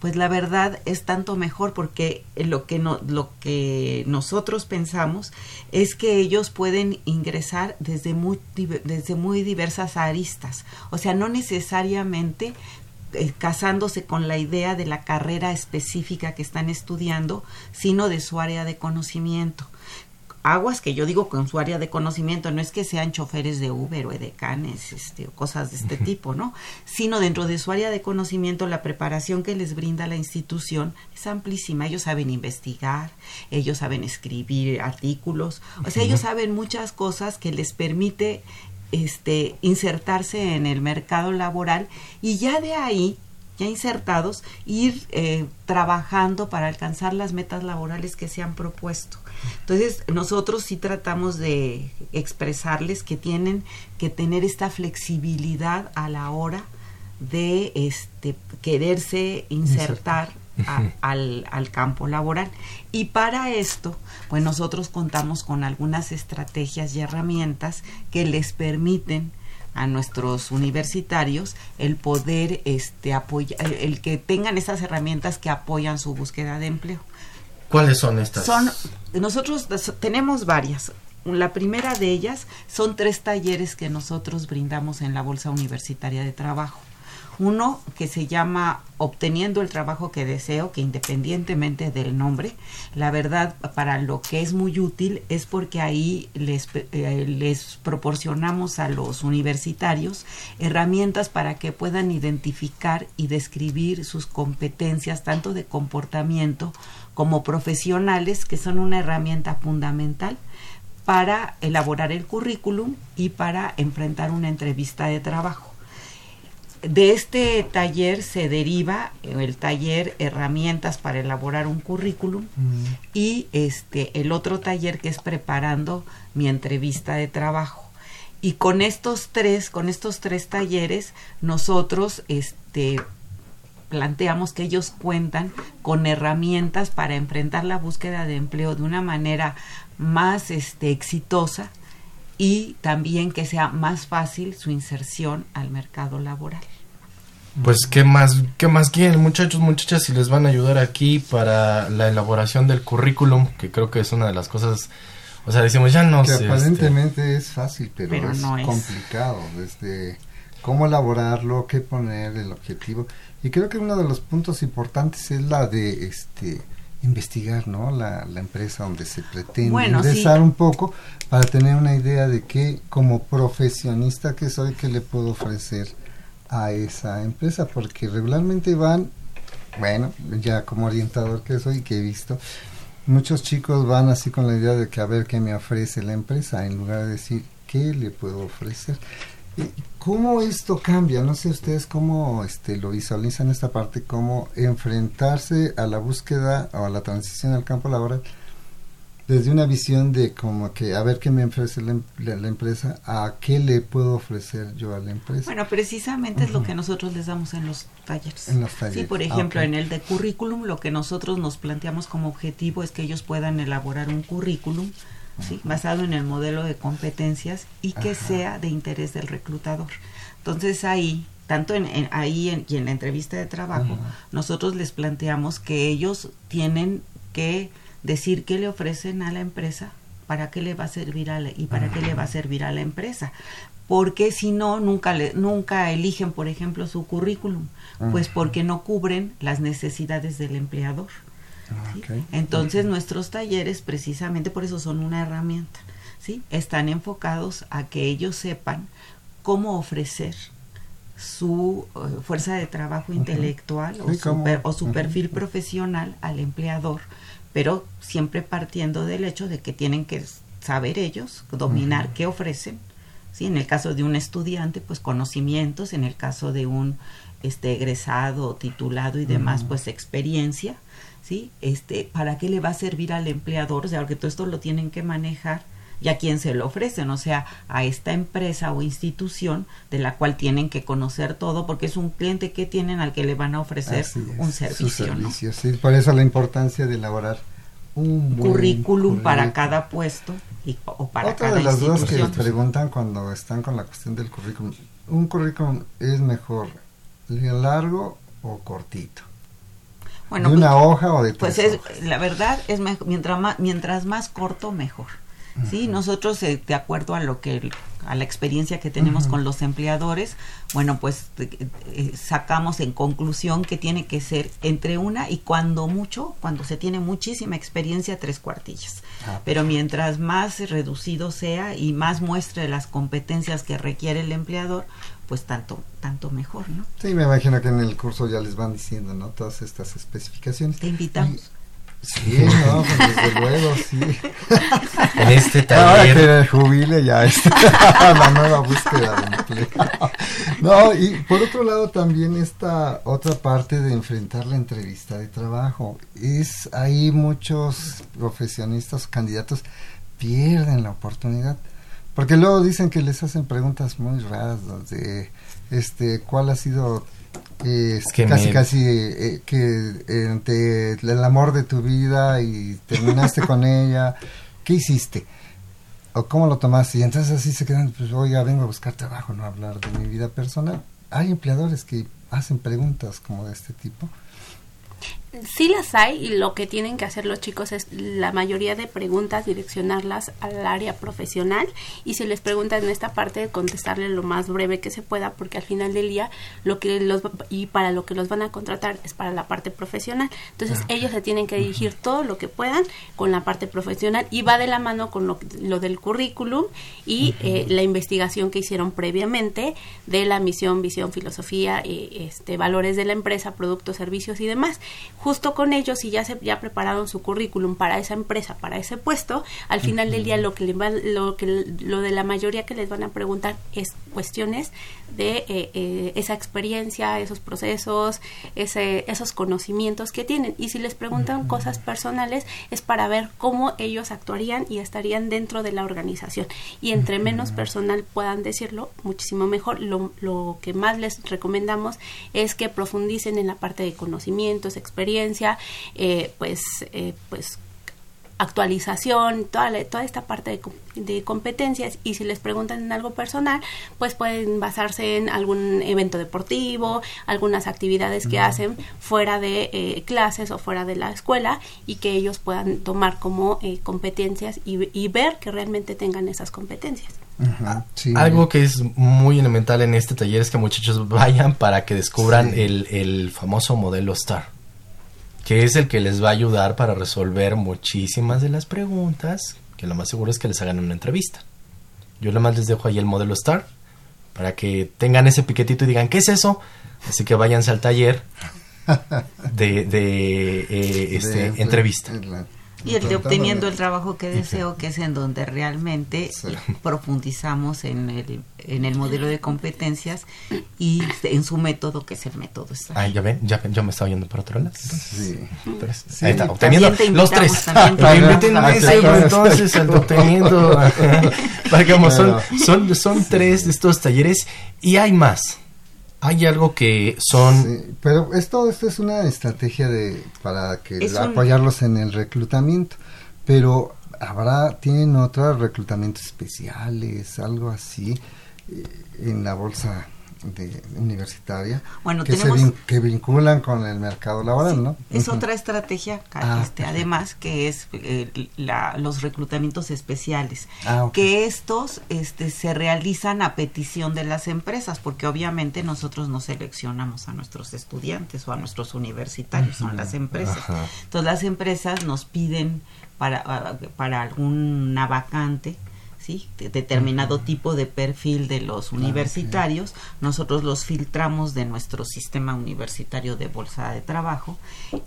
pues la verdad es tanto mejor porque lo que, no, lo que nosotros pensamos es que ellos pueden ingresar desde muy, desde muy diversas aristas, o sea, no necesariamente eh, casándose con la idea de la carrera específica que están estudiando, sino de su área de conocimiento aguas que yo digo con su área de conocimiento, no es que sean choferes de Uber o de Canes, este, o cosas de este tipo, ¿no? Sino dentro de su área de conocimiento, la preparación que les brinda la institución es amplísima. Ellos saben investigar, ellos saben escribir artículos, o sea, ellos saben muchas cosas que les permite este, insertarse en el mercado laboral y ya de ahí ya insertados, ir eh, trabajando para alcanzar las metas laborales que se han propuesto. Entonces, nosotros sí tratamos de expresarles que tienen que tener esta flexibilidad a la hora de este, quererse insertar al, al, campo laboral. Y para esto, pues nosotros contamos con algunas estrategias y herramientas que les permiten a nuestros universitarios el poder este apoyar el que tengan esas herramientas que apoyan su búsqueda de empleo. ¿Cuáles son estas? Son nosotros tenemos varias. La primera de ellas son tres talleres que nosotros brindamos en la Bolsa Universitaria de Trabajo. Uno que se llama Obteniendo el trabajo que deseo, que independientemente del nombre, la verdad para lo que es muy útil es porque ahí les, eh, les proporcionamos a los universitarios herramientas para que puedan identificar y describir sus competencias tanto de comportamiento como profesionales, que son una herramienta fundamental para elaborar el currículum y para enfrentar una entrevista de trabajo de este taller se deriva el taller herramientas para elaborar un currículum y este el otro taller que es preparando mi entrevista de trabajo. Y con estos tres con estos tres talleres nosotros este planteamos que ellos cuentan con herramientas para enfrentar la búsqueda de empleo de una manera más este exitosa y también que sea más fácil su inserción al mercado laboral. Pues qué más, qué más quieren muchachos, muchachas, si les van a ayudar aquí para la elaboración del currículum, que creo que es una de las cosas, o sea, decimos ya no que sé. aparentemente es fácil, pero, Pero es no es. complicado, desde cómo elaborarlo, qué poner, el objetivo. Y creo que uno de los puntos importantes es la de este investigar, ¿no? La, la empresa donde se pretende Bueno, ingresar sí. un poco para tener una idea de qué, como profesionista que soy, qué le puedo ofrecer a esa empresa, porque regularmente van, bueno, ya como orientador que soy, que he visto, muchos chicos van así con la idea de que a ver qué me ofrece la empresa, en lugar de decir qué le puedo ofrecer. ¿Y ¿Cómo esto cambia? No sé ustedes cómo este, lo visualizan esta parte, cómo enfrentarse a la búsqueda o a la transición al campo laboral desde una visión de como que a ver qué me ofrece la, em- la- la empresa, a qué le puedo ofrecer yo a la empresa. Bueno, precisamente es lo que nosotros les damos en los talleres. En los Sí, talleres. por Ah, ejemplo, ok. en el de currículum, lo que nosotros nos planteamos como objetivo es que ellos puedan elaborar un currículum ¿sí? basado en el modelo de competencias y que Ajá. sea de interés del reclutador. Entonces ahí, tanto en, en- ahí en- y en la entrevista de trabajo, Ajá. nosotros les planteamos que ellos tienen que decir qué le ofrecen a la empresa, para qué le va a servir a la, y para qué le va a servir a la empresa. Porque si no, nunca, le, nunca eligen, por ejemplo, su currículum, pues porque no cubren las necesidades del empleador. Ah. Entonces nuestros talleres precisamente por eso son una herramienta, ¿sí? Están enfocados a que ellos sepan cómo ofrecer su eh, fuerza de trabajo intelectual o, su, cómo- per- o su ujú. perfil profesional al empleador, pero siempre partiendo del hecho de que tienen que saber ellos, dominar qué ofrecen. ¿sí? En el caso de un estudiante, pues conocimientos, en el caso de un este egresado, titulado y demás, pues experiencia, ¿sí? Este, ¿para qué le va a servir al empleador? O sea, porque todo esto lo tienen que manejar y a quién se lo ofrecen, o sea, a esta empresa o institución de la cual tienen que conocer todo, porque es un cliente que tienen al que le van a ofrecer es, un servicio, ¿no? servicio, sí, por eso la importancia de elaborar un buen currículum para cada puesto y, o para Otra cada de las dudas que les preguntan cuando están con la cuestión del currículum, ¿un currículum es mejor largo o cortito? Bueno, ¿De una pues- hoja o de Pues tres es, hojas? la verdad es mejor, mientras más, mientras más corto mejor. Sí, nosotros eh, de acuerdo a lo que a la experiencia que tenemos con los empleadores, bueno, pues eh, eh, sacamos en conclusión que tiene que ser entre una y cuando mucho, cuando se tiene muchísima experiencia, tres cuartillas. Ah, Pero mientras más reducido sea y más muestre las competencias que requiere el empleador, pues tanto tanto mejor, ¿no? Sí, me imagino que en el curso ya les van diciendo, ¿no? Todas estas especificaciones. Te invitamos. Y- Sí, no, pues desde luego, sí. En este Ahora taller. que me jubile ya está la nueva búsqueda de empleo. No, y por otro lado también esta otra parte de enfrentar la entrevista de trabajo. Es ahí muchos profesionistas, candidatos pierden la oportunidad. Porque luego dicen que les hacen preguntas muy raras de este cuál ha sido eh, Es que casi me- casi eh, que eh, el amor de tu vida y terminaste con ella ¿qué hiciste? o cómo lo tomaste y entonces así se quedan pues oiga vengo a buscar trabajo no a hablar de mi vida personal hay empleadores que hacen preguntas como de este tipo Sí las hay y lo que tienen que hacer los chicos es la mayoría de preguntas direccionarlas al área profesional y si les preguntan en esta parte contestarle lo más breve que se pueda porque al final del día lo que los y para lo que los van a contratar es para la parte profesional. Entonces ellos se tienen que dirigir todo lo que puedan con la parte profesional y va de la mano con lo, lo del currículum y eh, la investigación que hicieron previamente de la misión visión filosofía eh, este valores de la empresa productos servicios y demás justo con ellos si ya se ya prepararon su currículum para esa empresa para ese puesto al final del día lo que le va- lo que lo de la mayoría que les van a preguntar es cuestiones de eh, eh, esa experiencia esos procesos ese, esos conocimientos que tienen. Y si les preguntan cosas personales es para ver cómo ellos actuarían y estarían dentro de la organización. Y entre menos personal puedan decirlo muchísimo mejor. Lo, lo que más les recomendamos es que profundicen en la parte de conocimientos experiencia eh, pues eh, pues actualización, toda, toda esta parte de, competencias. Y si les preguntan en algo personal, pues pueden basarse en algún evento deportivo, algunas actividades que hacen fuera de eh, clases o fuera de la escuela y que ellos puedan tomar como eh, competencias y, ver que realmente tengan esas competencias. Algo que es muy elemental en este taller es que muchachos vayan para que descubran el, el famoso modelo STAR que es el que les va a ayudar para resolver muchísimas de las preguntas, que lo más seguro es que les hagan una entrevista. Yo nada más les dejo ahí el modelo STAR para que tengan ese piquetito y digan, ¿qué es eso? Así que váyanse al taller de, de, eh, este, entrevista. Y el de obteniendo el trabajo que deseo, que es en donde realmente profundizamos en el, en el modelo de competencias y en su método, que es el método Ah, ya ven, ya yo me estaba yendo por otro lado. Sí. Ahí está, obteniendo los tres. entonces al obteniendo. son, son, son tres de estos talleres y hay más hay algo que son pero esto esto es una estrategia de para que apoyarlos en el reclutamiento pero habrá tienen otros reclutamientos especiales algo así eh, en la bolsa de universitaria bueno, que, se que vinculan con el mercado laboral, ¿no? Es otra estrategia, ah, este, además, que es eh, la, los reclutamientos especiales, ah, que estos este, se realizan a petición de las empresas, porque obviamente nosotros no seleccionamos a nuestros estudiantes o a nuestros universitarios, son las empresas. Entonces las empresas nos piden para, para alguna vacante, ¿sí? determinado tipo de perfil de los universitarios, nosotros los filtramos de nuestro sistema universitario de bolsa de trabajo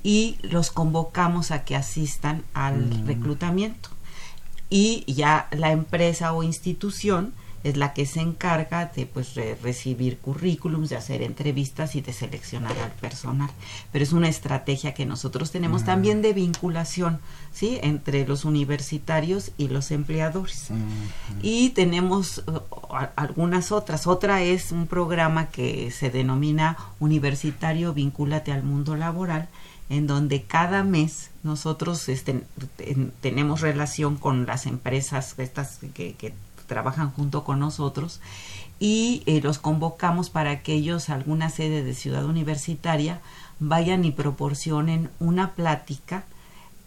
y los convocamos a que asistan al reclutamiento. Y ya la empresa o institución es la que se encarga de pues recibir currículums, de hacer entrevistas y de seleccionar al personal. Pero es una estrategia que nosotros tenemos mm. también de vinculación, ¿sí? entre los universitarios y los empleadores. Mm, y tenemos uh, algunas otras. Otra es un programa que se denomina Universitario Vincúlate al Mundo Laboral en donde cada mes nosotros este, tenemos relación con las empresas estas que, que trabajan junto con nosotros y eh, los convocamos para que ellos a alguna sede de ciudad universitaria vayan y proporcionen una plática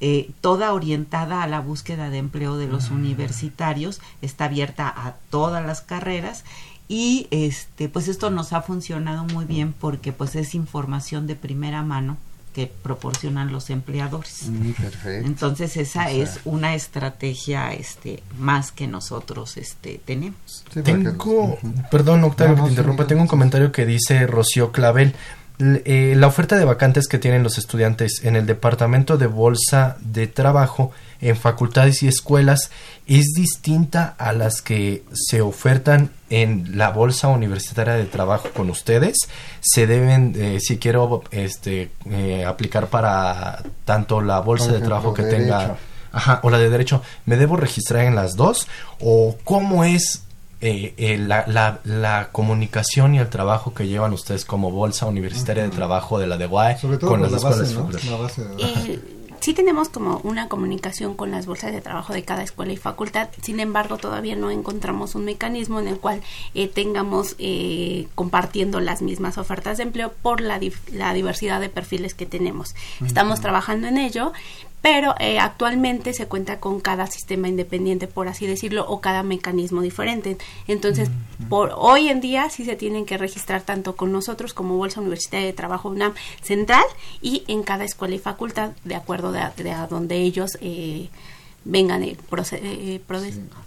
eh, toda orientada a la búsqueda de empleo de los universitarios, está abierta a todas las carreras y este pues esto nos ha funcionado muy bien porque pues es información de primera mano que proporcionan los empleadores. Mm, Entonces esa es una estrategia este más que nosotros este tenemos. tengo, perdón Octavio que te interrumpa, tengo un comentario que dice Rocío Clavel. Eh, la oferta de vacantes que tienen los estudiantes en el departamento de bolsa de trabajo en facultades y escuelas es distinta a las que se ofertan en la bolsa universitaria de trabajo con ustedes. Se deben eh, si quiero este eh, aplicar para tanto la bolsa de trabajo que tenga ajá, o la de derecho. Me debo registrar en las dos o cómo es eh, la, la, la, comunicación y el trabajo que llevan ustedes como bolsa universitaria de trabajo de la de UAE con las escuelas sí tenemos como una comunicación con las bolsas de trabajo de cada escuela y facultad, sin embargo todavía no encontramos un mecanismo en el cual eh, tengamos eh, compartiendo las mismas ofertas de empleo por la, la diversidad de perfiles que tenemos. Estamos trabajando en ello, pero eh, actualmente se cuenta con cada sistema independiente, por así decirlo, o cada mecanismo diferente. Entonces, por hoy en día sí se tienen que registrar tanto con nosotros como Bolsa Universitaria de Trabajo UNAM Central y en cada escuela y facultad, de acuerdo de, a donde ellos eh, vengan el eh,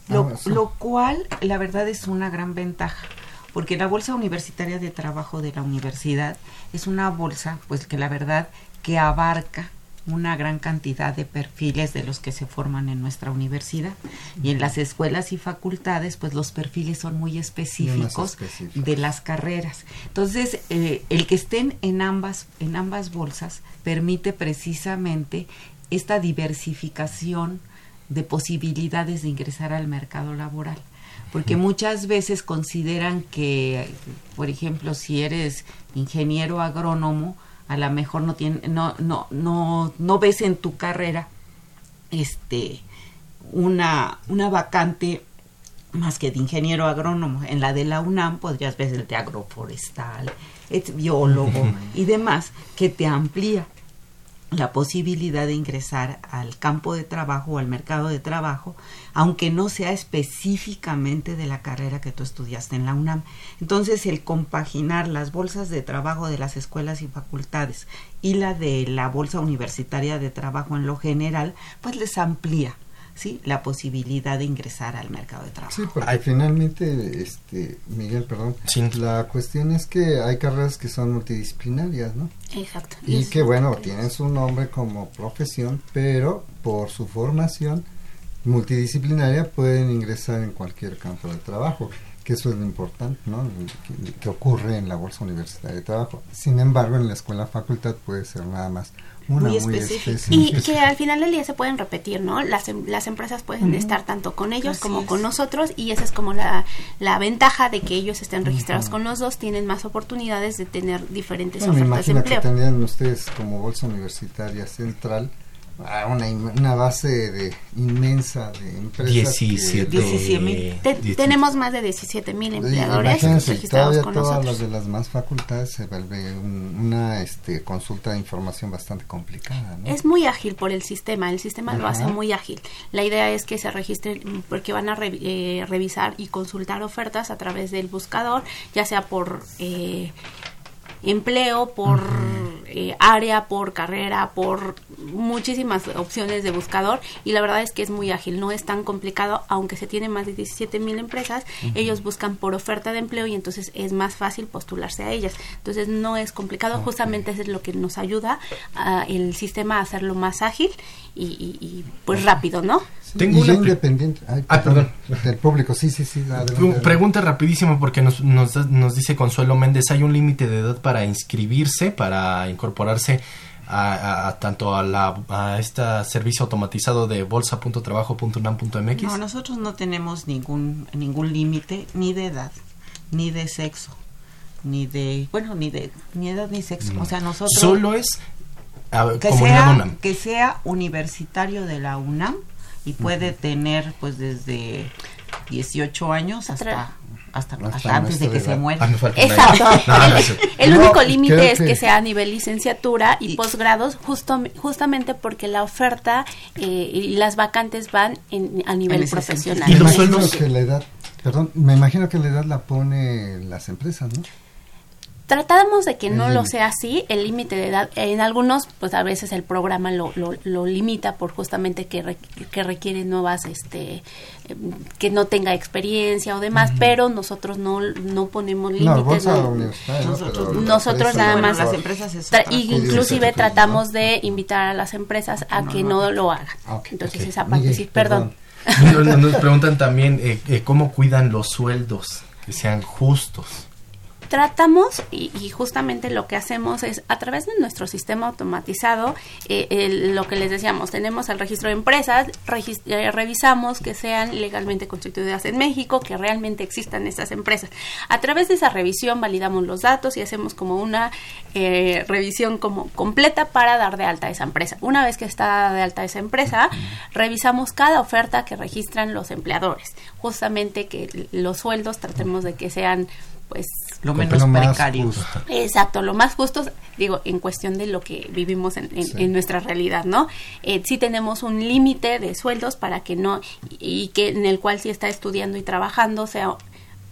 lo, lo cual, la verdad, es una gran ventaja porque la bolsa universitaria de trabajo de la universidad es una bolsa, pues que la verdad que abarca una gran cantidad de perfiles de los que se forman en nuestra universidad. Y en las escuelas y facultades pues los perfiles son muy específicos de las carreras. Entonces eh, el que estén en ambas en ambas bolsas permite precisamente esta diversificación de posibilidades de ingresar al mercado laboral. Porque muchas veces consideran que por ejemplo si eres ingeniero agrónomo a lo mejor no tiene, no, no, no, no ves en tu carrera este una, una vacante más que de ingeniero agrónomo. En la de la UNAM podrías ver el de agroforestal, es biólogo y demás, que te amplía la posibilidad de ingresar al campo de trabajo o al mercado de trabajo, aunque no sea específicamente de la carrera que tú estudiaste en la UNAM. Entonces, el compaginar las bolsas de trabajo de las escuelas y facultades y la de la bolsa universitaria de trabajo en lo general, pues les amplía ¿sí? la posibilidad de ingresar al mercado de trabajo. Sí, porque finalmente, este, Miguel, perdón, la cuestión es que hay carreras que son multidisciplinarias, ¿no? Exacto. Y, que bueno, tienen su nombre como profesión, pero por su formación multidisciplinaria pueden ingresar en cualquier campo de trabajo que eso es lo importante, ¿no? Que, ocurre en la bolsa universitaria de trabajo. Sin embargo, en la escuela facultad puede ser nada más una muy, específica. Y que al final del día se pueden repetir, ¿no? Las, em, las empresas pueden estar tanto con ellos como con nosotros y esa es como la, la ventaja de que ellos estén registrados con los dos, tienen más oportunidades de tener diferentes ofertas de empleo. que tendrían ustedes como bolsa universitaria central una, una base de inmensa de empresas. 17 tenemos más de 17 mil empleadores registrados con todas nosotros. las de las más facultades se vuelve una este, consulta de información bastante complicada. Es muy ágil por el sistema, el sistema lo hace muy ágil. La idea es que se registren porque van a eh, revisar y consultar ofertas a través del buscador, ya sea por eh, empleo, por eh, área, por carrera, por muchísimas opciones de buscador y la verdad es que es muy ágil, no es tan complicado, aunque se tiene más de 17 mil empresas, ellos buscan por oferta de empleo y entonces es más fácil postularse a ellas. Entonces no es complicado, justamente es lo que nos ayuda a el sistema a hacerlo más ágil y, pues rápido, ¿no? Tengo una independiente. ah, perdón. Del público, sí, sí, sí. Pregunta rapidísima porque nos, nos, nos dice Consuelo Méndez, ¿hay un límite de edad para inscribirse, para incorporarse a, tanto a, la, a este servicio automatizado de bolsa.trabajo.unam.mx? No, nosotros no tenemos ningún, ningún límite ni de edad, ni de sexo, ni de, bueno, ni de ni edad ni sexo. O sea, nosotros... Solo es que, sea, que sea universitario de la UNAM y puede tener pues desde 18 años hasta hasta, antes de que se muera. Ah, Exacto. el, único límite es que... sea a nivel licenciatura y, posgrados, justo, justamente porque la oferta eh, y las vacantes van en, a nivel profesional. Y los sueldos que la edad, perdón, me imagino que la edad la pone las empresas, ¿no? Tratamos de que no lo sea así, el límite de edad, en algunos, pues a veces el programa lo, lo, limita por justamente que, que requiere nuevas, este, em, que no tenga experiencia o demás, pero nosotros no, no ponemos límites. nosotros, nada más, las empresas inclusive tratamos de invitar a las empresas a que no lo hagan. Ah, Entonces esa parte sí, perdón. Nos preguntan también eh, eh, cómo cuidan los sueldos, que sean justos tratamos y, justamente lo que hacemos es a través de nuestro sistema automatizado, eh, lo que les decíamos, tenemos el registro de empresas, eh, revisamos que sean legalmente constituidas en México, que realmente existan estas empresas. A través de esa revisión validamos los datos y hacemos como una eh, revisión como completa para dar de alta a esa empresa. Una vez que está de alta esa empresa, revisamos cada oferta que registran los empleadores. Justamente que los sueldos tratemos de que sean pues lo menos precario. Exacto, lo más justo, digo, en cuestión de lo que vivimos en, nuestra realidad, ¿no? Eh, sí tenemos un límite de sueldos para que no, y que en el cual si está estudiando y trabajando sea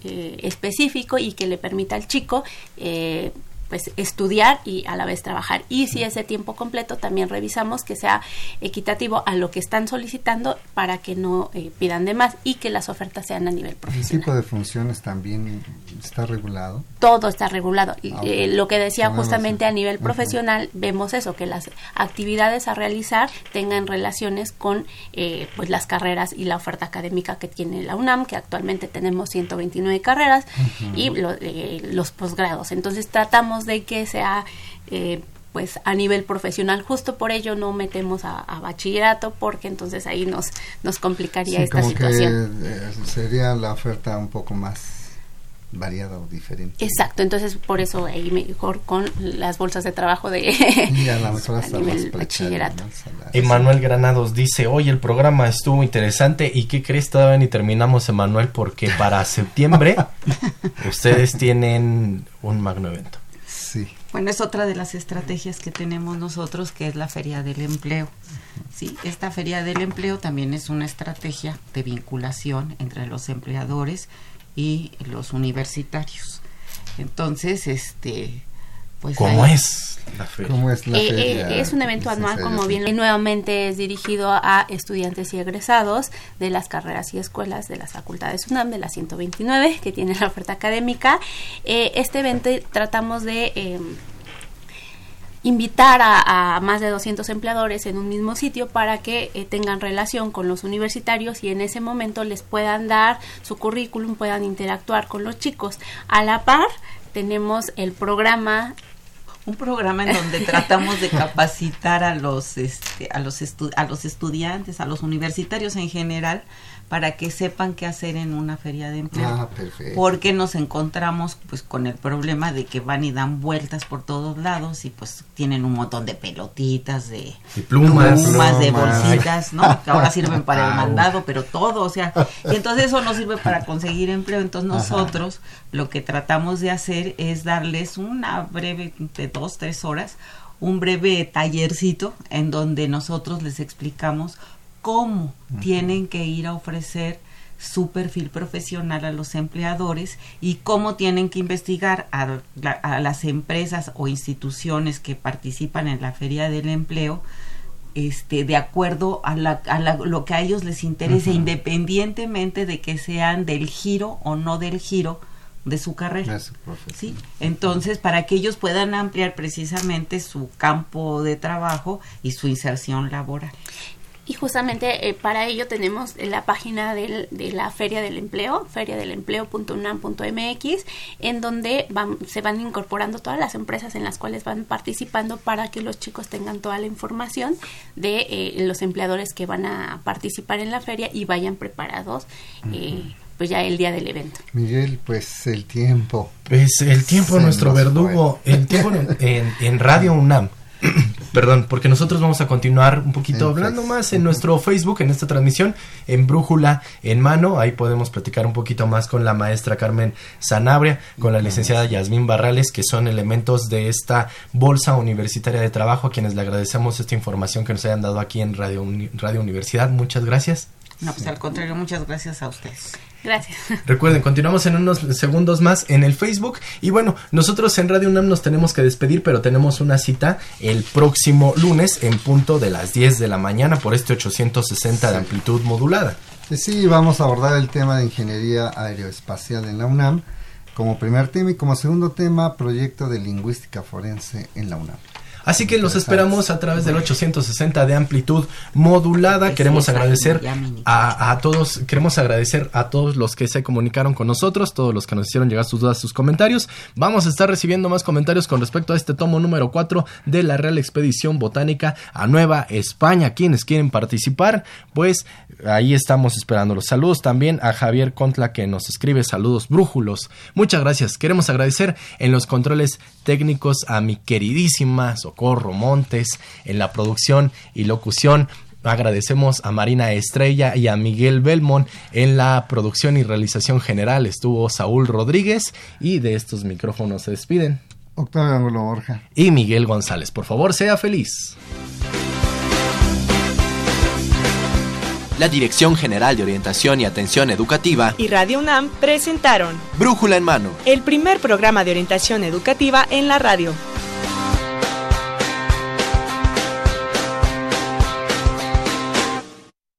eh, específico y que le permita al chico eh, pues estudiar y a la vez trabajar. Y si es de tiempo completo, también revisamos que sea equitativo a lo que están solicitando para que no eh, pidan de más y que las ofertas sean a nivel profesional. ¿El tipo de funciones también está regulado? Todo está regulado. Ah, eh, lo que decía justamente a nivel profesional, vemos eso, que las actividades a realizar tengan relaciones con eh, pues las carreras y la oferta académica que tiene la UNAM, que actualmente tenemos 129 carreras, y los posgrados. Entonces tratamos de que sea eh, pues a nivel profesional. Justo por ello no metemos a, bachillerato porque entonces ahí nos, nos complicaría esta situación. Que, eh, sería la oferta un poco más variada o diferente. Exacto, entonces por eso ahí mejor con las bolsas de trabajo de y a, la mejor hasta a nivel bachillerato. Emanuel Granados dice, oye, el programa estuvo interesante y ¿qué crees? Todavía ni terminamos, Emanuel, porque para septiembre ustedes tienen un magno evento. Bueno, es otra de las estrategias que tenemos nosotros, que es la Feria del Empleo. Sí, esta Feria del Empleo también es una estrategia de vinculación entre los empleadores y los universitarios. Entonces, este, pues ¿Cómo es la feria? ¿Cómo es, la Eh, feria? eh, es un evento anual, como bien lo- nuevamente es dirigido a estudiantes y egresados de las carreras y escuelas de las facultades UNAM, de la 129, que tiene la oferta académica. Eh, este evento tratamos de eh, invitar a, a más de 200 empleadores en un mismo sitio para que eh, tengan relación con los universitarios y en ese momento les puedan dar su currículum, puedan interactuar con los chicos. A la par, tenemos el programa un programa en donde tratamos de capacitar a los este, a los a los estudiantes, a los universitarios en general para que sepan qué hacer en una feria de empleo. Ah, perfecto. Porque nos encontramos pues con el problema de que van y dan vueltas por todos lados y pues tienen un montón de pelotitas, de Y plumas. plumas, de bolsitas, ¿no? Que ahora sirven para el Au. mandado, pero todo, o sea, y entonces eso no sirve para conseguir empleo. Entonces nosotros lo que tratamos de hacer es darles una breve, de dos, tres horas, un breve tallercito en donde nosotros les explicamos cómo tienen que ir a ofrecer su perfil profesional a los empleadores y cómo tienen que investigar a, la- a las empresas o instituciones que participan en la feria del empleo este de acuerdo a, la, a la- lo que a ellos les interese independientemente de que sean del giro o no del giro de su carrera su. ¿sí? Entonces, para que ellos puedan ampliar precisamente su campo de trabajo y su inserción laboral. Y justamente eh, para ello tenemos la página del- de la Feria del Empleo, feriadelempleo.unam.mx, en donde van- se van incorporando todas las empresas en las cuales van participando para que los chicos tengan toda la información de eh, los empleadores que van a participar en la feria y vayan preparados eh, pues ya el día del evento. Miguel, pues el tiempo. Pues el tiempo, nuestro verdugo, el tiempo en, en- en Radio UNAM. Perdón, porque nosotros vamos a continuar un poquito En hablando Facebook. más en nuestro Facebook, en esta transmisión, en Brújula en Mano. Ahí podemos platicar un poquito más con la maestra Carmen Sanabria, con la licenciada Yasmín Barrales, que son elementos de esta bolsa universitaria de trabajo, a quienes le agradecemos esta información que nos hayan dado aquí en Radio, Uni- Radio Universidad. Muchas gracias. No, pues al contrario, muchas gracias a ustedes. Gracias. Recuerden, continuamos en unos segundos más en el Facebook. Y bueno, nosotros en Radio UNAM nos tenemos que despedir, pero tenemos una cita el próximo lunes en punto de las 10 de la mañana por este 860 de amplitud modulada. Sí, vamos a abordar el tema de ingeniería aeroespacial en la UNAM como primer tema y como segundo tema proyecto de lingüística forense en la UNAM. Así que los esperamos a través del 860 de amplitud modulada. Queremos agradecer a, a todos, queremos agradecer a todos los que se comunicaron con nosotros, todos los que nos hicieron llegar sus dudas, sus comentarios. Vamos a estar recibiendo más comentarios con respecto a este tomo número 4 de la Real Expedición Botánica a Nueva España. Quienes quieren participar, pues ahí estamos esperando los saludos. También a Javier Contla que nos escribe saludos brújulos. Muchas gracias. Queremos agradecer en los controles técnicos a mi queridísima Socorro Montes en la producción y locución. Agradecemos a Marina Estrella y a Miguel Belmont en la producción y realización general. Estuvo Saúl Rodríguez y de estos micrófonos se despiden. Octavio Ángulo Borja. Y Miguel González. Por favor, sea feliz. La Dirección General de Orientación y Atención Educativa, y Radio UNAM presentaron Brújula en Mano. el primer programa de orientación educativa en la radio.